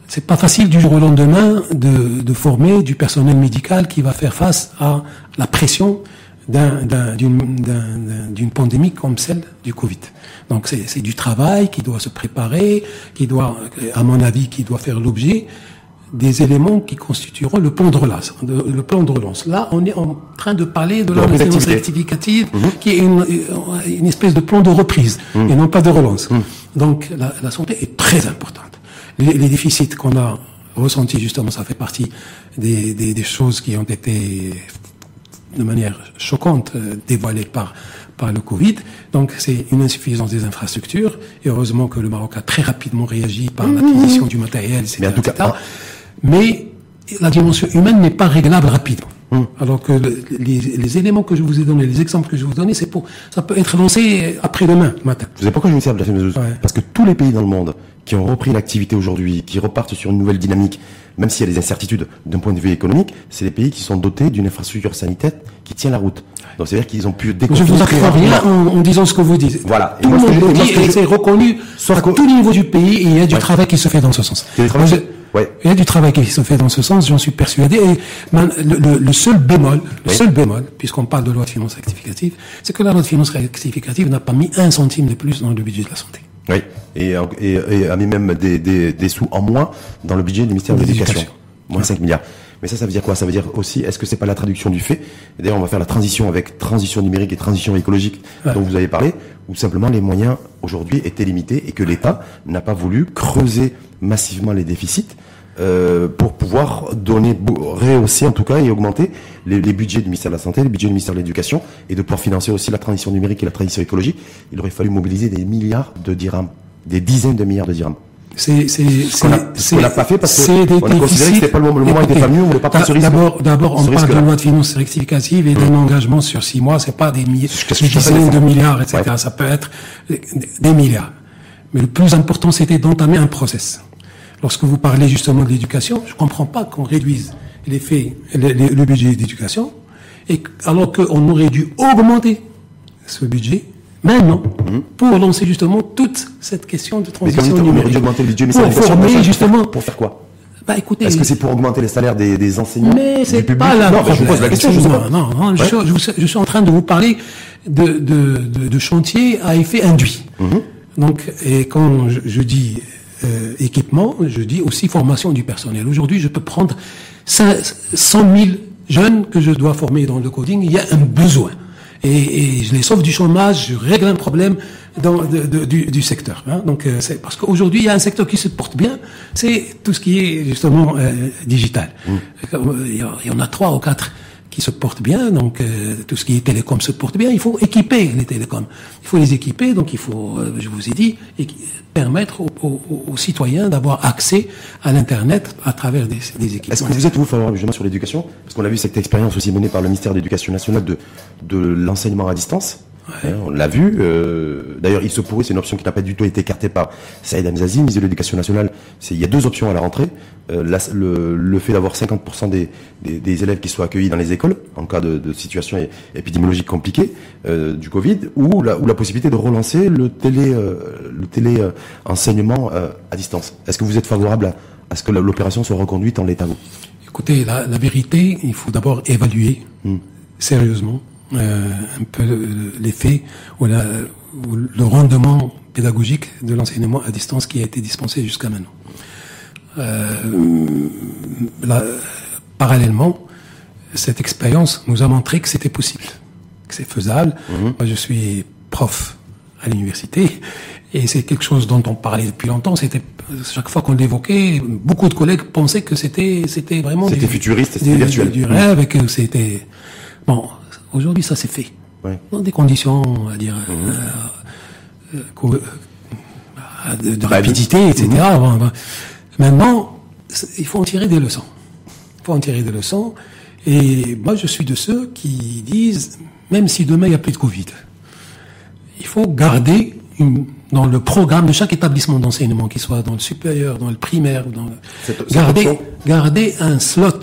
C'est pas facile du jour au lendemain de, de, former du personnel médical qui va faire face à la pression d'une pandémie comme celle du Covid. Donc c'est du travail qui doit se préparer, qui doit, à mon avis, qui doit faire l'objet des éléments qui constitueront le plan de relance. Le plan de relance. Là, on est en train de parler de la maintenance rectificative, mhm. qui est une, une, espèce de plan de reprise, mhm. et non pas de relance. Mhm. Donc, la, la, santé est très importante. Les, les déficits qu'on a ressentis, justement, ça fait partie des, des, des, choses qui ont été de manière choquante euh, dévoilées par par le Covid. Donc c'est une insuffisance des infrastructures. Et heureusement que le Maroc a très rapidement réagi par l'acquisition du matériel, etc. Mais en tout cas, mais la dimension humaine n'est pas réglable rapidement. Hum. Alors que les, éléments que je vous ai donnés, les exemples que je vous ai donnés, c'est pour, ça peut être lancé après-demain matin. Vous savez pourquoi je me sers de la Parce que tous les pays dans le monde qui ont repris l'activité aujourd'hui, qui repartent sur une nouvelle dynamique, même s'il y a des incertitudes d'un point de vue économique, c'est les pays qui sont dotés d'une infrastructure sanitaire qui tient la route. Donc c'est-à-dire qu'ils ont pu découvrir. Je vous apprends rien en, disant ce que vous dites. Voilà. Tout le monde le dit et c'est reconnu à tous les niveaux du pays et il y a du travail qui se fait dans ce sens. Il y a du travail qui se fait dans ce sens, j'en suis persuadé. Et le, seul bémol, le seul bémol, puisqu'on parle de loi de finances rectificative, c'est que la loi de finances rectificative n'a pas mis un centime de plus dans le budget de la santé. Oui, et, et, a mis même des, des, sous en moins dans le budget du ministère de l'Éducation. Moins 5 milliards. Mais ça, ça veut dire quoi? Ça veut dire aussi, est-ce que c'est pas la traduction du fait? D'ailleurs, on va faire la transition avec transition numérique et transition écologique dont vous avez parlé, où simplement les moyens aujourd'hui étaient limités et que l'État n'a pas voulu creuser massivement les déficits euh, pour pouvoir donner, rehausser en tout cas et augmenter les, budgets du ministère de la Santé, les budgets du ministère de l'Éducation et de pouvoir financer aussi la transition numérique et la transition écologique. Il aurait fallu mobiliser des milliards de dirhams, des dizaines de milliards de dirhams. C'est c'est c'est n'a pas fait parce qu'on a considéré que c'était pas le moment, le moment était pas mieux, on voulait pas prendre ce risque. D'abord d'abord on parle d'une loi de finances rectificative et d'un mmh. engagement sur six mois, c'est pas des, milliers, des dizaines de milliards, etc. Ça peut être des milliards. Mais le plus important, c'était d'entamer un process lorsque vous parlez justement de l'éducation, je ne comprends pas qu'on réduise les faits, le, budget d'éducation, et alors qu'on aurait dû augmenter ce budget maintenant mhm. pour lancer justement toute cette question de transition numérique. pour former justement. Pour faire quoi bah, écoutez, Est-ce que c'est pour augmenter les salaires des, enseignants Mais c'est pas la Non, je vous pose la question. Je, non, non, je, suis, en train de vous parler de, de, de, chantier à effet induit. Mhm. Donc, et quand je dis euh, équipement, je dis aussi formation du personnel. Aujourd'hui, je peux prendre 100 000 jeunes que je dois former dans le coding. Il y a un besoin. Et, et je les sauve du chômage, je règle un problème dans, de, du, du, secteur. Hein. Donc, euh, c'est parce qu'aujourd'hui, il y a un secteur qui se porte bien, c'est tout ce qui est justement euh, digital. Mmh. Il y en a trois ou quatre qui se portent bien, donc euh, tout ce qui est télécom se porte bien, il faut équiper les télécoms. Il faut les équiper, donc il faut, euh, je vous ai dit, permettre aux, citoyens d'avoir accès à l'Internet à travers des, des équipements. Est-ce que vous êtes, vous, favorable sur l'éducation? Parce qu'on a vu cette expérience aussi menée par le ministère de l'Éducation nationale de, de l'enseignement à distance. Hein, on l'a vu. Euh, d'ailleurs, il se pourrait, c'est une option qui n'a pas du tout été écartée par Saïd Amzazi, ministre de l'Éducation nationale. il y a deux options à la rentrée. Euh, le, fait d'avoir 50% des, des, élèves qui soient accueillis dans les écoles en cas de, situation épidémiologique compliquée euh, du Covid, ou la, ou la possibilité de relancer le télé, le télé enseignement à distance. Est-ce que vous êtes favorable à, ce que l'opération soit reconduite en l'état Écoutez, la, vérité, il faut d'abord évaluer hmm. sérieusement euh, un peu l'effet ou, le rendement pédagogique de l'enseignement à distance qui a été dispensé jusqu'à maintenant. Euh, parallèlement, cette expérience nous a montré que c'était possible, que c'est faisable. Mhm. Moi, je suis prof à l'université et c'est quelque chose dont on parlait depuis longtemps. C'était chaque fois qu'on l'évoquait, beaucoup de collègues pensaient que c'était c'était vraiment c'était futuriste, c'était virtuel, du rêve et que c'était bon. Aujourd'hui, ça s'est fait. Dans des conditions, on va dire, mhm. euh, euh, euh, de, rapidité, etc. Mhm. Maintenant, il faut en tirer des leçons. Il faut en tirer des leçons. Et moi, je suis de ceux qui disent, même si demain il n'y a plus de Covid, il faut garder une, dans le programme de chaque établissement d'enseignement, qu'il soit dans le supérieur, dans le primaire, dans garder, garder un slot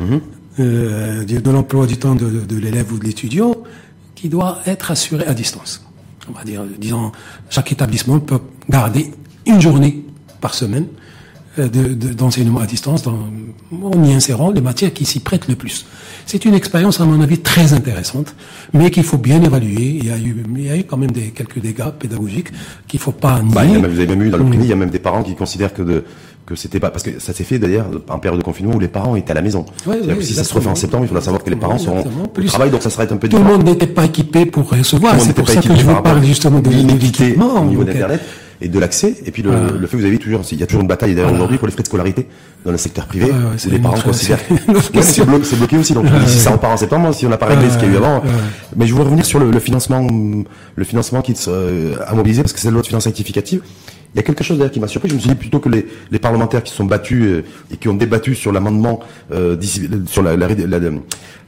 mhm euh, de l'emploi du temps de, de l'élève ou de l'étudiant qui doit être assuré à distance. On va dire, disons, chaque établissement peut garder une journée par semaine euh, d'enseignement à distance dans, en y insérant les matières qui s'y prêtent le plus. C'est une expérience, à mon avis, très intéressante, mais qu'il faut bien évaluer. Il y a eu, il y a eu quand même des, quelques dégâts pédagogiques qu'il faut pas nier. Bah, vous avez même eu dans le privé, il y a même des parents qui considèrent que de, que c'était pas parce que ça s'est fait d'ailleurs en période de confinement où les parents étaient à la maison. si ça se refait en septembre, il faudra savoir que les parents seront au travail, donc ça sera un peu. Tout le monde n'était pas équipé pour recevoir. C'est pour ça que je vous parle justement de l'équipement au niveau d'internet et de l'accès. Et puis le, le fait, vous avez toujours, il y a toujours une bataille d'ailleurs aujourd'hui pour les frais de scolarité dans le secteur privé, où les parents considèrent. c'est bloqué, bloqué, aussi. Donc si ça repart en septembre, si on n'a pas réglé ce qu'il y a eu avant. Mais je voudrais revenir sur le, financement, le financement qui euh, a mobilisé parce que c'est la loi de finances rectificative Il y a quelque chose d'ailleurs qui m'a surpris. Je me suis dit plutôt que les, les parlementaires qui sont battus euh, et qui ont débattu sur l'amendement euh, sur la, la, la,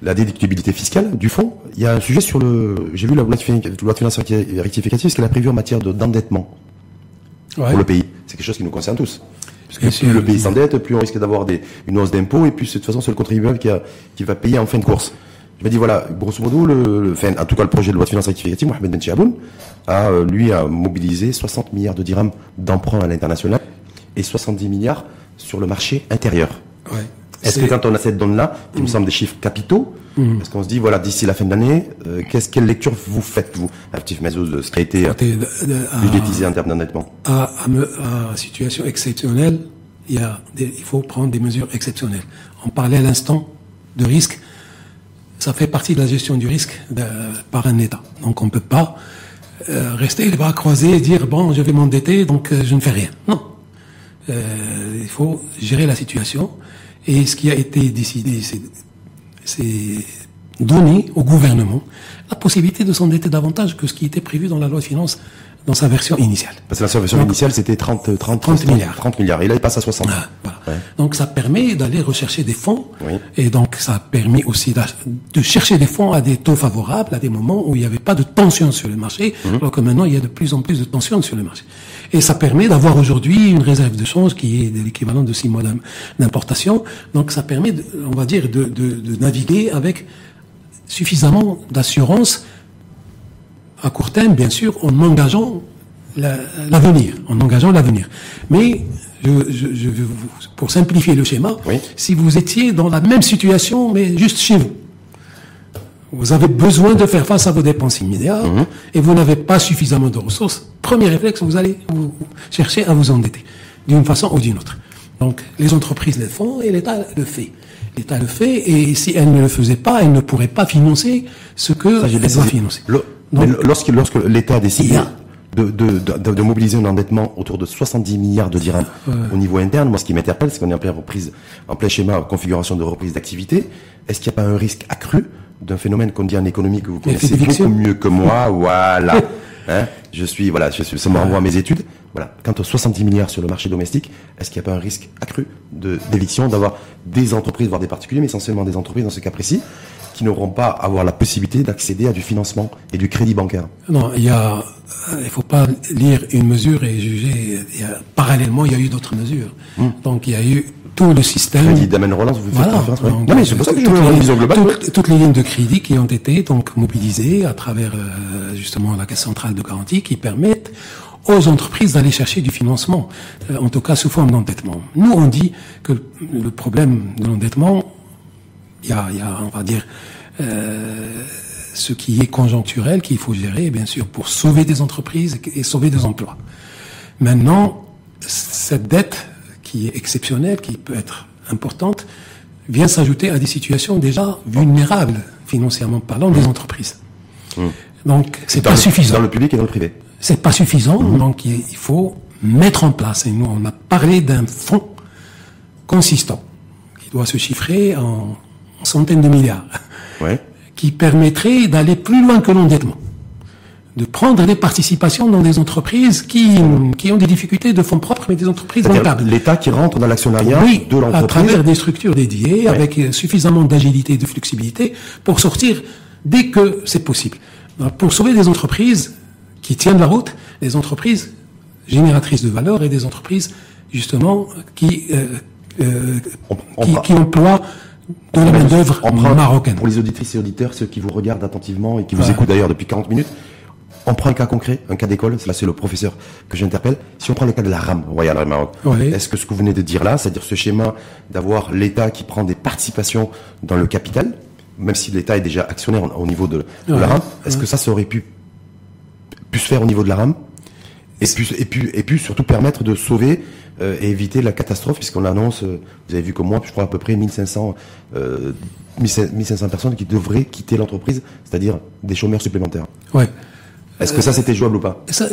la déductibilité fiscale du fonds, il y a un sujet sur le. J'ai vu la loi de finances recti- rectificative, ce qu'elle a prévu en matière de- d'endettement Ouais. pour le pays. C'est quelque chose qui nous concerne tous. Parce que plus le pays s'endette, plus on risque d'avoir une hausse d'impôts, et puis c'est de toute façon c'est le contribuable qui, a, qui va payer en fin de course. Je me dis voilà, grosso modo, le, le- enfin, en tout cas le projet de loi de finances rectificative, Mohamed Ben Chaboun, a euh, lui a mobilisé 60 milliards de dirhams d'emprunt à l'international et 70 milliards sur le marché intérieur. Ouais. Est-ce que quand on a cette donne-là, qui nous semble des chiffres capitaux, est-ce qu'on se dit voilà d'ici la fin de l'année, euh, qu'est-ce quelle lecture vous faites vous, Actif Mazouz, ce qui a été euh, Côté de- de- à- budgétisé en termes d'endettement à, à, me- à situation exceptionnelle, il, y a des- il faut prendre des mesures exceptionnelles. On parlait à l'instant de risque. Ça fait partie de la gestion du risque par un État. Donc on ne peut pas euh, rester les bras croisés et dire bon, je vais m'endetter, donc euh, je ne fais rien. Non. Euh, il faut gérer la situation. Et ce qui a été décidé, c'est c'est donner au gouvernement la possibilité de s'endetter davantage que ce qui était prévu dans la loi de finances dans sa version initiale. Parce que la version Donc- initiale, c'était 30, 30, 30 milliards. 30 milliards. Et là, il passe à 60. Ah, voilà. Ouais. Donc ça permet d'aller rechercher des fonds Oui. et donc ça permet aussi de chercher des fonds à des taux favorables, à des moments où il n'y avait pas de tension sur le marché, Mhm. alors que maintenant il y a de plus en plus de tension sur le marché. Et ça permet d'avoir aujourd'hui une réserve de change qui est de l'équivalent de six mois d'im- d'importation. Donc ça permet, on va dire, de, de- de naviguer avec suffisamment d'assurance à court terme, bien sûr, en engageant la- l'avenir, en engageant l'avenir. Mais je, je, pour simplifier le schéma, Oui. si vous étiez dans la même situation, mais juste chez vous, vous avez besoin de faire face à vos dépenses immédiates et vous n'avez pas suffisamment de ressources. Premier réflexe, vous allez vous chercher à vous endetter d'une façon ou d'une autre. Donc, les entreprises le font et l'État le fait. L'État le fait et si elle ne le faisait pas, elle ne pourrait pas financer ce que Ça, elle doit financer. Le- Donc- mais lorsque, lorsque l'État a décidé Il y a- de, de, de, de mobiliser un endettement autour de 70 milliards de dirhams au niveau interne, moi, ce qui m'interpelle, c'est qu'on est en pleine reprise, en plein schéma, configuration de reprise d'activité. Est-ce qu'il n'y a pas un risque accru d'un phénomène qu'on dit en économie que vous connaissez beaucoup mieux que moi? Voilà. Hein je suis, voilà, je suis, ça me renvoie à mes études. Voilà. Quant aux 70 milliards sur le marché domestique, est-ce qu'il n'y a pas un risque accru de, d'éviction, d'avoir des entreprises, voire des particuliers, mais essentiellement des entreprises dans ce cas précis, qui n'auront pas à avoir la possibilité d'accéder à du financement et du crédit bancaire? Non, il y a, il faut pas lire une mesure et juger. Il y a, parallèlement, il y a eu d'autres mesures. Donc, il y a eu tout le système. Crédit d'Amen Relance, vous faites Voilà. référence ouais. Donc, Non, mais c'est pour ça que je toutes veux les- une vision globale. toutes- toutes les lignes de crédit qui ont été donc mobilisées à travers euh, justement la caisse centrale de garantie qui permettent aux entreprises d'aller chercher du financement, euh, en tout cas sous forme d'endettement. Nous, on dit que le problème de l'endettement, il y a, il y a, on va dire, euh, ce qui est conjoncturel qu'il faut gérer, bien sûr, pour sauver des entreprises et sauver des emplois. Maintenant, cette dette qui est exceptionnelle, qui peut être importante, vient s'ajouter à des situations déjà vulnérables, financièrement parlant, des entreprises. Donc, c'est pas le- suffisant. Dans le public et dans le privé. C'est pas suffisant, donc il il faut mettre en place. Et nous, on a parlé d'un fonds consistant qui doit se chiffrer en, en centaines de milliards, Ouais. qui permettrait d'aller plus loin que l'endettement, de prendre des participations dans des entreprises qui, qui ont des difficultés de fonds propres, mais des entreprises rentables. l'État qui rentre dans l'actionnariat Oui, de à l'entreprise. travers des structures dédiées, avec euh, suffisamment d'agilité et de flexibilité pour sortir dès que c'est possible. Alors, Pour sauver des entreprises qui tiennent la route, des entreprises génératrices de valeur et des entreprises justement qui euh, euh, On- on qui, emploient de la main d'œuvre On prend- marocaine. Pour les auditrices et auditeurs, ceux qui vous regardent attentivement et qui vous Ouais. écoutent d'ailleurs depuis 40 minutes, on prend un cas concret, un cas d'école, là c'est le professeur que j'interpelle. Si on prend le cas de la RAM Royal Air Maroc, Oui. est-ce que ce que vous venez de dire là, c'est-à-dire ce schéma d'avoir l'État qui prend des participations dans le capital, même si l'État est déjà actionnaire au au niveau de, de Ouais. la RAM, est-ce que ça, ça aurait pu, pu se faire au niveau de la RAM et puis, et puis, et puis surtout permettre de sauver euh, et éviter la catastrophe, puisqu'on annonce, euh, vous avez vu comme moi, je crois à peu près 1500, euh, 1500 personnes qui devraient quitter l'entreprise, c'est-à-dire des chômeurs supplémentaires. Ouais. Est-ce que ça c'était jouable ou pas Ça,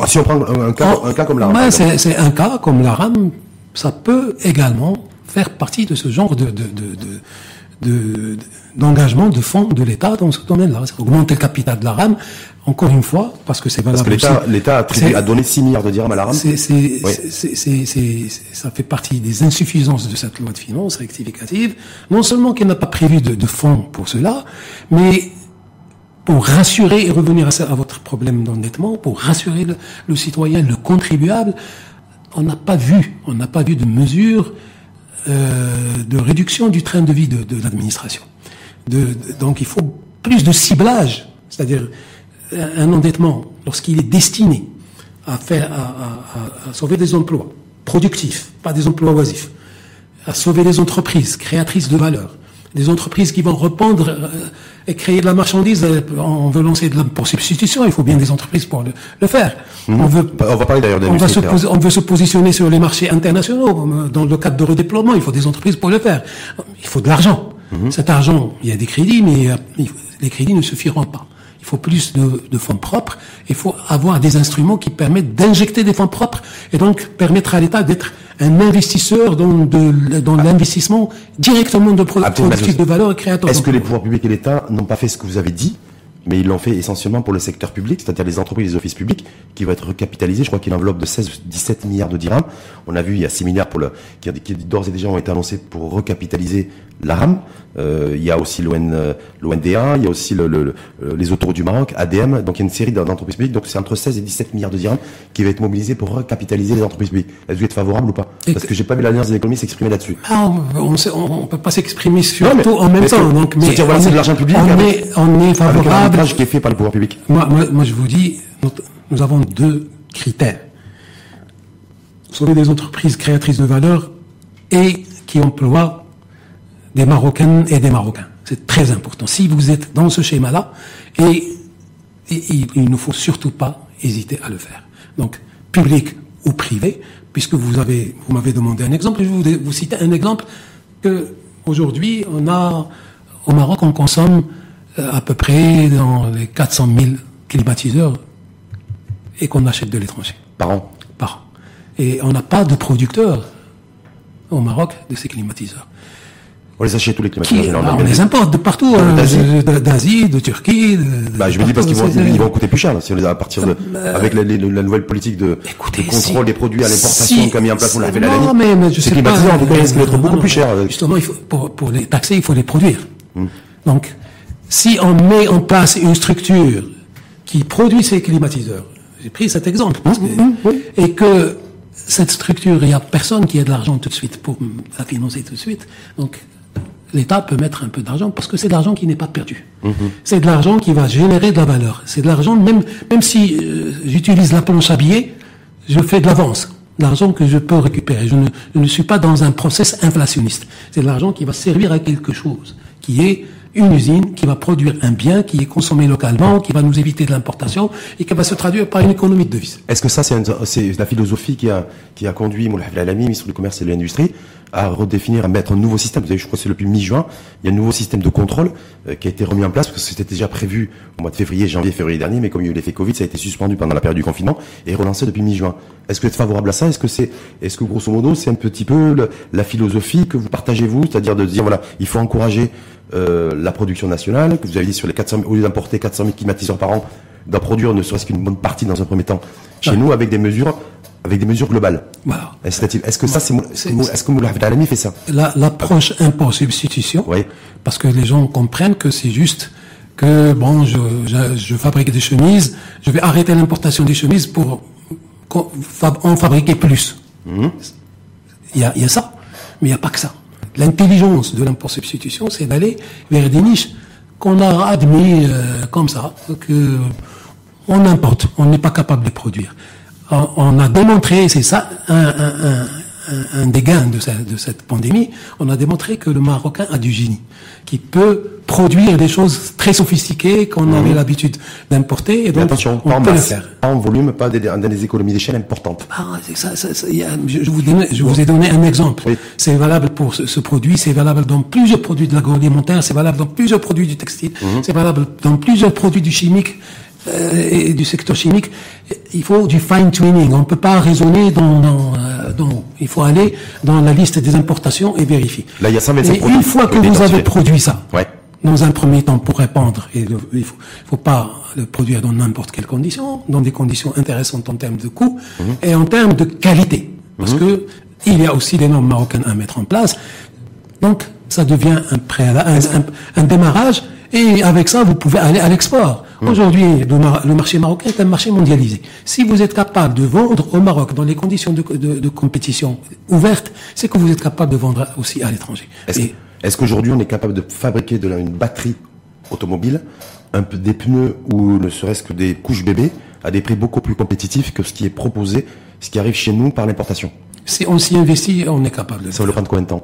Ah, Si on prend un, un cas, un cas comme la RAM, c'est, un cas comme la RAM, ça peut également faire partie de ce genre de, de, de, de, de, d'engagement de fonds de l'État dans ce domaine-là. C'est augmenter le capital de la RAM, encore une fois, parce que c'est valable Parce que l'État, a, donné 6 milliards de dirhams à la RAM. c'est, Oui. ça fait partie des insuffisances de cette loi de finances rectificative. Non seulement qu'elle n'a pas prévu de, de fonds pour cela, mais pour rassurer et revenir à, votre problème d'endettement, pour rassurer le, citoyen, le contribuable, on n'a pas vu, on n'a pas vu de mesures euh, de réduction du train de vie de, de l'administration. De- donc il faut plus de ciblage, c'est-à-dire un, un endettement lorsqu'il est destiné à faire, à, à- à- sauver des emplois productifs, pas des emplois oisifs, à sauver des entreprises créatrices de valeur, des entreprises qui vont rependre euh, et créer de la marchandise. On veut lancer de la pour substitution, il faut bien des entreprises pour le, le faire. On veut On va parler d'ailleurs on, va se on veut se positionner sur les marchés internationaux euh, dans le cadre de redéploiement. Il faut des entreprises pour le faire. Il faut de l'argent. Cet argent, il y a des crédits, mais euh, les crédits ne suffiront pas. Il faut plus de, de fonds propres. Il faut avoir des instruments qui permettent d'injecter des fonds propres et donc permettre à l'État d'être un investisseur dans, de, dans l'investissement directement de pro- Absolument. productifs de valeur et créateur Est-ce que les pouvoirs publics et l'État n'ont pas fait ce que vous avez dit, mais ils l'ont fait essentiellement pour le secteur public, c'est-à-dire les entreprises et les offices publics, qui vont être recapitalisés. Je crois qu'il y a une enveloppe de 16, 17 milliards de dirhams. On a vu, il y a 6 milliards pour le, qui, qui d'ores et déjà ont été annoncés pour recapitaliser la RAM. Euh, il y a aussi l'ON, euh, l'ONDA, il y a aussi le, le- le- euh, les autoroutes du Maroc, ADM. Donc il y a une série d'entreprises publiques. Donc c'est entre 16 et 17 milliards de dirhams qui va être mobilisés pour recapitaliser les entreprises publiques. Est-ce que vous êtes favorable ou pas? Parce que- que j'ai pas vu l'Alliance des économies s'exprimer là-dessus. Ah, on ne peut pas s'exprimer sur Non, mais- tout en même temps. c'est- Donc, mais voilà, c'est de l'argent public On avec- est, on est Avec un favorable. qui est fait par les pouvoirs publics. Moi, moi, moi, je vous dis, nous, nous avons deux critères. Sauver des entreprises créatrices de valeur et qui emploient des Marocaines et des Marocains. C'est très important. Si vous êtes dans ce schéma-là, et, et il, il ne faut surtout pas hésiter à le faire. Donc, public ou privé, puisque vous avez, vous m'avez demandé un exemple, je vais vous, vous citer un exemple que aujourd'hui, on a, au Maroc, on consomme euh, à peu près dans les 400 000 climatiseurs et qu'on achète de l'étranger Par an. par an. Et on n'a pas de producteurs au Maroc de ces climatiseurs. On les achète tous les Qui, climatiseurs. bah, généralement. on les importe de partout, hein, d'Asie. de- Turquie. Bah, je me dis parce qu'ils vont, coûter plus cher, si on les a à partir de, avec la, la- la nouvelle politique de, contrôle si- des produits à l'importation qu'a mis en place, on l'a fait la Non, mais, je sais pas. climatiseurs, en tout cas, risquent d'être Non, beaucoup plus chers. euh, Justement, pour, pour les taxer, il faut les produire. Hmm. Donc, si on met en place une structure qui produit ces climatiseurs, j'ai pris cet exemple, parce que- Hmm, et que cette structure, il n'y a personne qui a de l'argent tout de suite pour la financer tout de suite. Donc, l'État peut mettre un peu d'argent parce que c'est de l'argent qui n'est pas perdu. C'est de l'argent qui va générer de la valeur. C'est de l'argent, même, même si euh, j'utilise la planche à billets, je fais de l'avance. L'argent que je peux récupérer. Je ne, je ne suis pas dans un process inflationniste. C'est de l'argent qui va servir à quelque chose, qui est une usine qui va produire un bien qui est consommé localement, qui va nous éviter de l'importation et qui va se traduire par une économie de devises. Est-ce que ça, c'est, la philosophie qui a, qui a conduit Moulay Alami, ministre du Commerce et de l'Industrie, à redéfinir, à mettre un nouveau système. Vous savez, je crois que c'est depuis mi-juin, il y a un nouveau système de contrôle euh, qui a été remis en place parce que c'était déjà prévu au mois de février, janvier, février dernier, mais comme il y a eu l'effet Covid, ça a été suspendu pendant la période du confinement et relancé depuis mi-juin. Est-ce que vous êtes favorable à ça? Est-ce que c'est, est-ce que grosso modo, c'est un petit peu le- la philosophie que vous partagez vous, c'est-à-dire de dire voilà, il faut encourager euh, la production nationale, que vous avez dit sur les 400 000, au lieu d'importer 400 000 climatiseurs par an, d'en produire ne serait-ce qu'une bonne partie dans un premier temps chez nous avec des mesures, avec des mesures globales. Voilà. Incitatives. Est-ce que ça, c'est, C'est- est-ce que Alami fait ça La- L'approche import-substitution, Oui. parce que les gens comprennent que c'est juste que, bon, je, je, je fabrique des chemises, je vais arrêter l'importation des chemises pour en fabriquer plus. Il y a, il y a ça, mais il n'y a pas que ça. L'intelligence de l'import-substitution, c'est d'aller vers des niches qu'on a admis euh, comme ça, que on importe, on n'est pas capable de produire. On, on a démontré, c'est ça, un, un, un, un- un des gains de, cette- de cette pandémie, on a démontré que le Marocain a du génie, qui peut produire des choses très sophistiquées qu'on avait l'habitude d'importer, et Mais attention, on pas en peut le masse, faire. pas en volume, pas des, dans des économies d'échelle importantes. Ah, ça, ça, ça, il y a- je, je vous donne- je vous ai donné un exemple. Oui. C'est valable pour ce, ce produit, c'est valable dans plusieurs produits de l'agroalimentaire, c'est valable dans plusieurs produits du textile, Mhm. c'est valable dans plusieurs produits du chimique. Euh, et du secteur chimique, il faut du fine-tuning. On ne peut pas raisonner dans, dans, euh, dans, Il faut aller dans la liste des importations et vérifier. Là, il y a 125 Et produits une fois que vous avez produit ça, Ouais. dans un premier temps pour répandre, et le- il faut, faut pas le produire dans n'importe quelle condition, dans des conditions intéressantes en termes de coût et en termes de qualité, parce que il y a aussi des normes marocaines à mettre en place. Donc, ça devient un, un- un démarrage, et avec ça, vous pouvez aller à l'export. Aujourd'hui, le, mar- le marché marocain est un marché mondialisé. Si vous êtes capable de vendre au Maroc dans les conditions de, de- de compétition ouvertes, c'est que vous êtes capable de vendre aussi à l'étranger. Est-ce qu'aujourd'hui on est capable de fabriquer de la, une batterie automobile, un peu des pneus ou ne serait-ce que des couches bébés à des prix beaucoup plus compétitifs que ce qui est proposé, ce qui arrive chez nous par l'importation? Si on s'y investit, on est capable de Ça va le prendre combien de temps?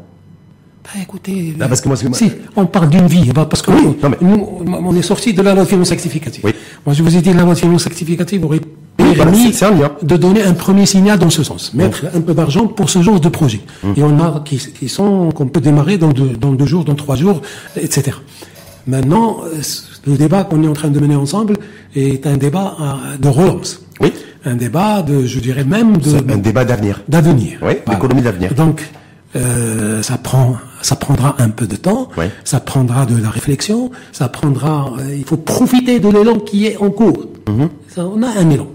Bah, écoutez, Ah, parce que moi, si on parle d'une vie, bah, parce que Oui, nous, non, mais- nous, on est sorti de la loi de finances rectificative. Oui. Moi, je vous ai dit, la loi de finances rectificative aurait voilà, permis de donner un premier signal dans ce sens, mettre un peu d'argent pour ce genre de projet. Hum. Et on a qui, qui sont qu'on peut démarrer dans deux, dans deux jours, dans trois jours, etc. Maintenant, euh, le débat qu'on est en train de mener ensemble est un débat euh, de relance. Oui. Un débat de, je dirais même de, un débat d'avenir. d'avenir. Oui, l'économie d'avenir. Donc, euh, ça prend, ça prendra un peu de temps. Oui. Ça prendra de la réflexion. Ça prendra. euh, il faut profiter de l'élan qui est en cours. Mhm. Ça, on a un élan.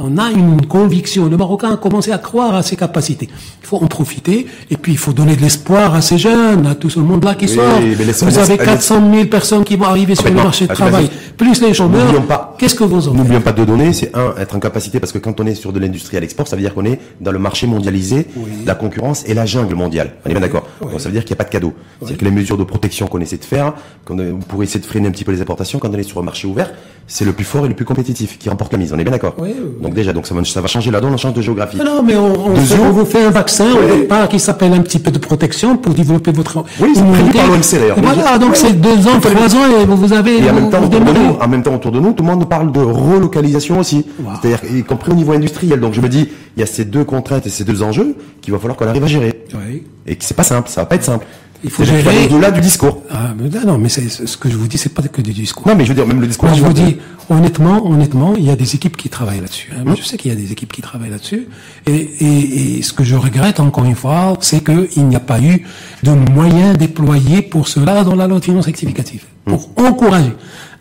On a une conviction. Le Marocain a commencé à croire à ses capacités. Il faut en profiter. Et puis, il faut donner de l'espoir à ces jeunes, à tout ce monde-là qui Oui, sort. Vous avez laissez- 400 000 personnes qui vont arriver sur le marché de Vas-y, travail, plus les chômeurs. Pas- Qu'est-ce que vous en N'oublions pas de données, c'est un, être en capacité, parce que quand on est sur de l'industrie à l'export, ça veut dire qu'on est dans le marché mondialisé, la concurrence et la jungle mondiale. On est bien d'accord Donc ça veut dire qu'il n'y a pas de cadeau. C'est que les mesures de protection qu'on essaie de faire, qu'on pour essayer de freiner un petit peu les importations, quand on est sur un marché ouvert, c'est le plus fort et le plus compétitif qui remporte la mise. On est bien d'accord. Donc déjà, donc ça va, ça va changer la donne, on change de géographie. Mais Non, mais on, on, Deux fait- jours. on vous fait un vaccin, au départ, qui s'appelle un petit peu de protection pour développer votre Oui, c'est prévu par l'OMC, d'ailleurs. Voilà, donc c'est deux ans, trois ans, et vous, avez... Et en vous- même, temps, autour de nous, en même temps, autour de nous, tout le monde parle de relocalisation aussi. Wow. C'est-à-dire, y compris au niveau industriel. Donc je me dis, il y a ces deux contraintes et ces deux enjeux qu'il va falloir qu'on arrive à gérer. Oui. Et que c'est pas simple, ça va pas être simple. Il faut gérer- au-delà du discours. Ah, mais non, mais c'est, ce que je vous dis, c'est pas que du discours. Non, mais je veux dire, même le discours. Moi, je vous dis, honnêtement, honnêtement, il y a des équipes qui travaillent là-dessus. hein. Moi, Je sais qu'il y a des équipes qui travaillent là-dessus. Et, et, et ce que je regrette, encore une fois, c'est qu'il n'y a pas eu de moyens déployés pour cela dans la loi de finances rectificative. Hum. Pour encourager.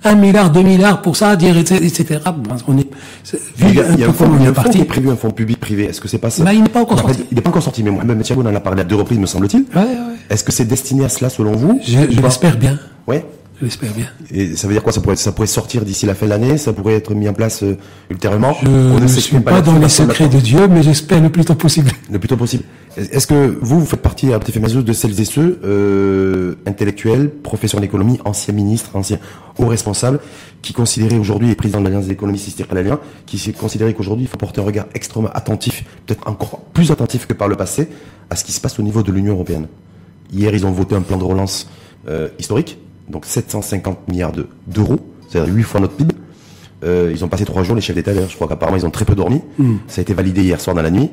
Un milliard, deux milliards pour ça, dire, etc.. Bon, On est, c'est- Il y a, un il y a peu un fonds, il y a est un fonds qui est prévu, un fonds public-privé. Est-ce que c'est pas ça Bah, il n'est pas encore sorti. Il n'est pas encore sorti, mais Mohamed Thiago en a parlé à deux reprises, me semble-t-il. Ouais, ouais. Est-ce que c'est destiné à cela, selon vous Je, je l'espère bien. Ouais. Je l'espère bien. Et ça veut dire quoi? Ça pourrait, ça pourrait sortir d'ici la fin de l'année? Ça pourrait être mis en place euh, ultérieurement? Je On ne suis pas dans les secrets de Dieu, mais j'espère le plus tôt possible. Le plus tôt possible. Est-ce que vous, vous faites partie à Petit Mazeuse de celles et ceux, euh, intellectuels, professeurs d'économie, anciens ministres, anciens hauts responsables, qui considéraient aujourd'hui, et président de l'Alliance des économistes istiralaliens, qui considéraient qu'aujourd'hui, il faut porter un regard extrêmement attentif, peut-être encore plus attentif que par le passé, à ce qui se passe au niveau de l'Union Européenne? Hier, ils ont voté un plan de relance euh, historique, donc 750 milliards de- d'euros, c'est-à-dire 8 fois notre PIB. Euh, ils ont passé trois jours, les chefs d'État, d'ailleurs, je crois qu'apparemment ils ont très peu dormi. Ça a été validé hier soir dans la nuit.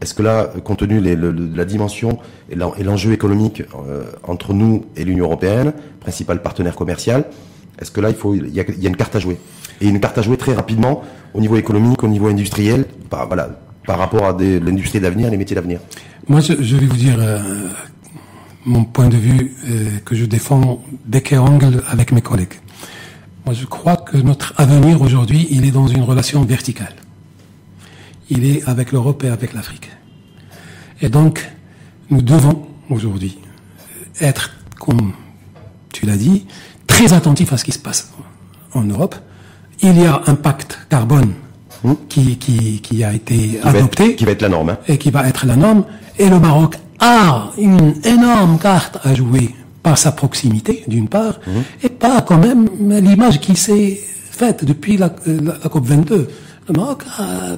Est-ce que là, compte tenu les- le- la dimension et l'en- et l'enjeu économique euh, entre nous et l'Union européenne, principal partenaire commercial, est-ce que là, il faut, il y, a, il y a une carte à jouer? Et une carte à jouer très rapidement au niveau économique, au niveau industriel, par, voilà, par rapport à l'industrie d'avenir, les métiers d'avenir. Moi, je, je vais vous dire euh, mon point de vue euh, que je défends ongle avec mes collègues. Moi, je crois que notre avenir aujourd'hui, il est dans une relation verticale. Il est avec l'Europe et avec l'Afrique. Et donc, nous devons aujourd'hui être, comme tu l'as dit, très attentifs à ce qui se passe en Europe. Il y a un pacte carbone qui, qui, qui a été Qui va, adopté être, qui va être la norme. hein. et qui va être la norme. Et le Maroc a une énorme carte à jouer par sa proximité, d'une part, et par quand même l'image qui s'est faite depuis la, la, la COP 22. Le Maroc, a,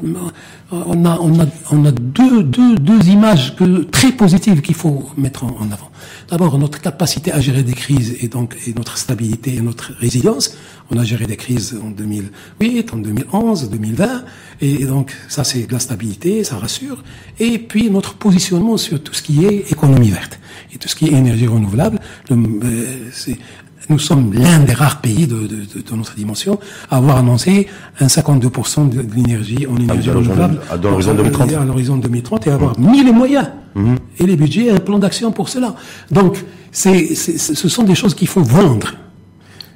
on a, on a, on a deux, deux, deux images que, très positives qu'il faut mettre en, en avant. D'abord, notre capacité à gérer des crises et donc et notre stabilité et notre résilience. On a géré des crises en 2008, en 2011, 2020, et donc ça c'est de la stabilité, ça rassure. Et puis notre positionnement sur tout ce qui est économie verte et tout ce qui est énergie renouvelable, le- euh, c'est nous sommes l'un des rares pays de, de, de, notre dimension à avoir annoncé un 52% de, l'énergie en énergie ah, renouvelable dans l'horizon 2030. À l'horizon 2030 et avoir mis les moyens mhm. et les budgets et un plan d'action pour cela. Donc, c'est, ce sont des choses qu'il faut vendre.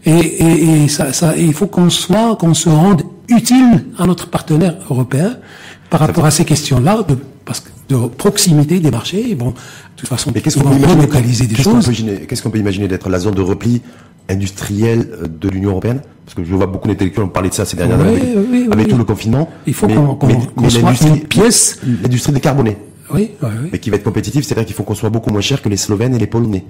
Et, et, et ça, ça, il faut qu'on soit, qu'on se rende utile à notre partenaire européen par rapport à ces questions-là, de, parce que de proximité des marchés. Bon, de toute façon, Mais qu'est-ce qu'on peut imaginer, des choses. Qu'est-ce qu'on peut imaginer d'être la zone de repli industrielle de l'Union européenne? Parce que je vois beaucoup d'intellectuels parlé de ça ces dernières années, avec, avec tout le confinement. Il faut qu'on qu soit une pièce. L'industrie décarbonée. Oui, oui, Mais qui va être compétitive, c'est-à-dire qu'il faut qu'on soit beaucoup moins cher que les Slovènes et les Polonais.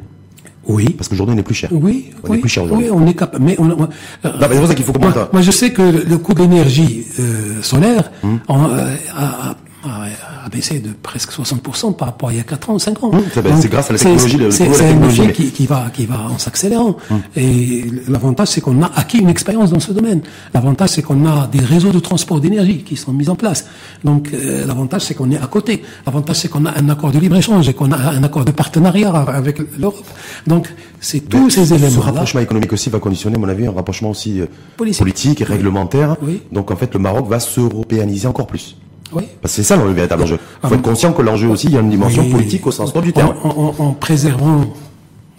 Oui. Parce qu'aujourd'hui, on est plus cher. Oui. On est plus cher aujourd'hui. Oui, on est capable. Mais on, non, mais c'est pour ça qu'il faut comprendre moi, moi, je sais que le coût de l'énergie euh, solaire hum. euh, a, a baissé de presque 60% par rapport à il y a 4 ans, 5 ans. Mmh, c'est grâce à la technologie. C'est un effet qui, qui, va, qui va en s'accélérant. Mmh. Et l'avantage, c'est qu'on a acquis une expérience dans ce domaine. L'avantage, c'est qu'on a des réseaux de transport d'énergie qui sont mis en place. Donc, euh, l'avantage, c'est qu'on est à côté. L'avantage, c'est qu'on a un accord de libre-échange et qu'on a un accord de partenariat avec l'Europe. Donc, c'est tous ces éléments. Ce rapprochement économique aussi va conditionner, à mon avis, un rapprochement aussi euh, politique, et réglementaire. Oui. Donc, en fait, le Maroc va s'européaniser encore plus. Oui. Parce que c'est ça le véritable enjeu. Il faut être conscient que l'enjeu aussi, il y a une dimension politique au sens propre du terme. En, préservant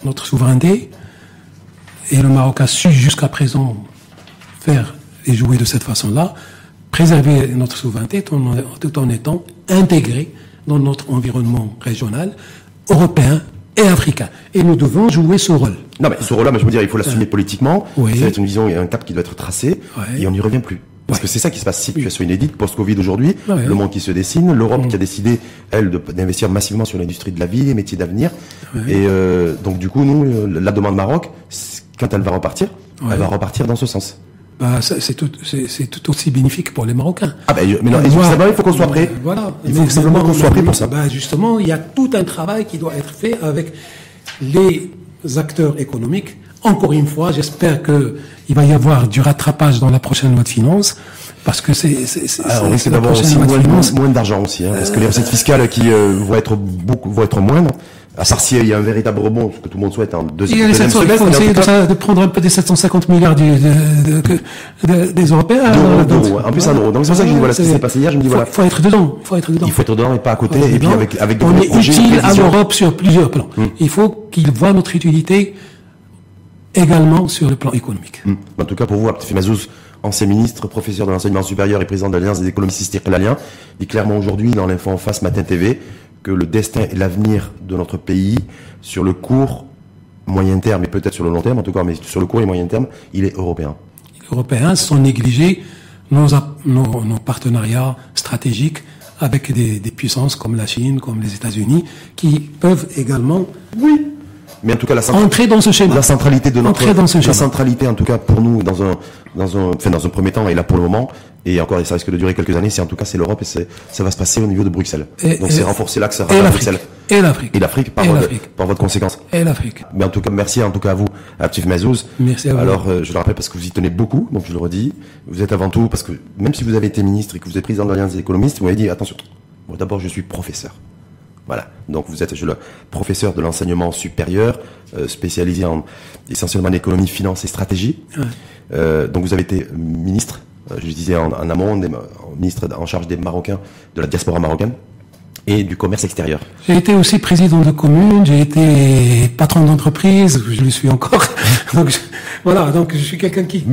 notre souveraineté, et le Maroc a su jusqu'à présent faire et jouer de cette façon-là, préserver notre souveraineté tout en, tout en étant intégré dans notre environnement régional, européen et africain. Et nous devons jouer ce rôle. Non, mais ce rôle-là, je veux dire, il faut l'assumer politiquement. Oui. C'est une vision et un cap qui doit être tracé, et on n'y revient plus. Parce que c'est ça qui se passe, situation inédite, post-Covid aujourd'hui, le monde qui se dessine, l'Europe qui a décidé, elle, d'investir massivement sur l'industrie de la vie, les métiers d'avenir. Et euh, donc du coup, nous, euh, la demande Maroc, quand elle va repartir, elle va repartir dans ce sens. Bah, c'est tout, tout, aussi bénéfique pour les Marocains. Ah ben, mais non, il faut qu'on soit prêt. Voilà. Il faut simplement qu'on soit prêt pour ça. Bah, justement, il y a tout un travail qui doit être fait avec les acteurs économiques encore une fois, j'espère que il va y avoir du rattrapage dans la prochaine loi de finances. Parce que c'est, ah, on risque d'avoir aussi moins, d'argent aussi, hein, parce que les recettes fiscales qui euh, vont être beaucoup, vont être moindres. À Sarcier, il y a un véritable rebond, ce que tout le monde souhaite. Hein, deuxième, il, y a il faut essayer de, prendre un peu des 750 milliards du, de, de, des Européens. D'euros, en plus un euro. Donc c'est pour ça que je dis, voilà ce qui s'est passé hier, je me dis, voilà. Il faut être dedans, faut être dedans. Il faut être dedans et pas à côté, et puis avec, avec On est utile à l'Europe sur plusieurs plans. Hmm. Il faut qu'ils voient notre utilité également sur le plan économique. Hmm. En tout cas, pour vous, Abdel Mazouz, ancien ministre, professeur de l'enseignement supérieur et président de l'Alliance des économistes istiqlaliens, dit clairement aujourd'hui dans l'info en face Matin TV que le destin et l'avenir de notre pays sur le court, moyen terme et peut-être sur le long terme, en tout cas, mais sur le court et moyen terme, il est européen. Européens sans négliger nos, nos, partenariats stratégiques avec des, des, puissances comme la Chine, comme les États-Unis, qui peuvent également oui. Mais en tout cas, la centralité, dans ce schéma. La centralité de notre, dans ce la centralité, en tout cas, pour nous, dans un, dans un, enfin, dans un premier temps, et là pour le moment, et encore, ça risque de durer quelques années, c'est en tout cas, c'est l'Europe et c'est, ça va se passer au niveau de Bruxelles. Donc c'est renforcer l'axe à Bruxelles. Et l'Afrique. Et l'Afrique, par, par votre conséquence. Et l'Afrique. Mais en tout cas, merci en tout cas à vous, à Ptif Mazouz. Merci à vous. Alors, euh, je le rappelle parce que vous y tenez beaucoup, donc je le redis. Vous êtes avant tout, parce que même si vous avez été ministre et que vous êtes président de l'Alliance des économistes, vous m'avez dit, attention, moi d'abord, je suis professeur. Voilà. Donc vous êtes je, le professeur de l'enseignement supérieur, euh, spécialisé en essentiellement en économie, finance et stratégie. Euh, donc vous avez été ministre, euh, je disais en, en amont, ministre en charge des Marocains, de la diaspora marocaine et du commerce extérieur. J'ai été aussi président de commune, j'ai été patron d'entreprise, je le suis encore. donc voilà, donc je suis quelqu'un qui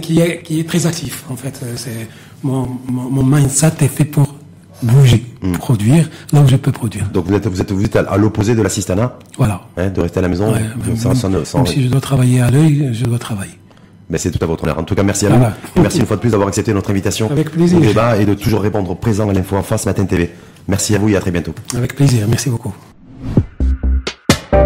qui est qui est très actif en fait. C'est mon, mon, mon mindset est fait pour bouger, hmm. produire là où je peux produire. Donc vous êtes, vous êtes, vous êtes à l'opposé de l'assistanat Voilà. Hein, de rester à la maison sans, sans, si je dois travailler à l'œil, je dois travailler. Mais c'est tout à votre honneur. En tout cas, merci à vous. Et merci une fois de plus d'avoir accepté notre invitation Avec plaisir. au débat et de toujours répondre présent à l'info en face Matin TV. Merci à vous et à très bientôt. Avec plaisir. Merci beaucoup.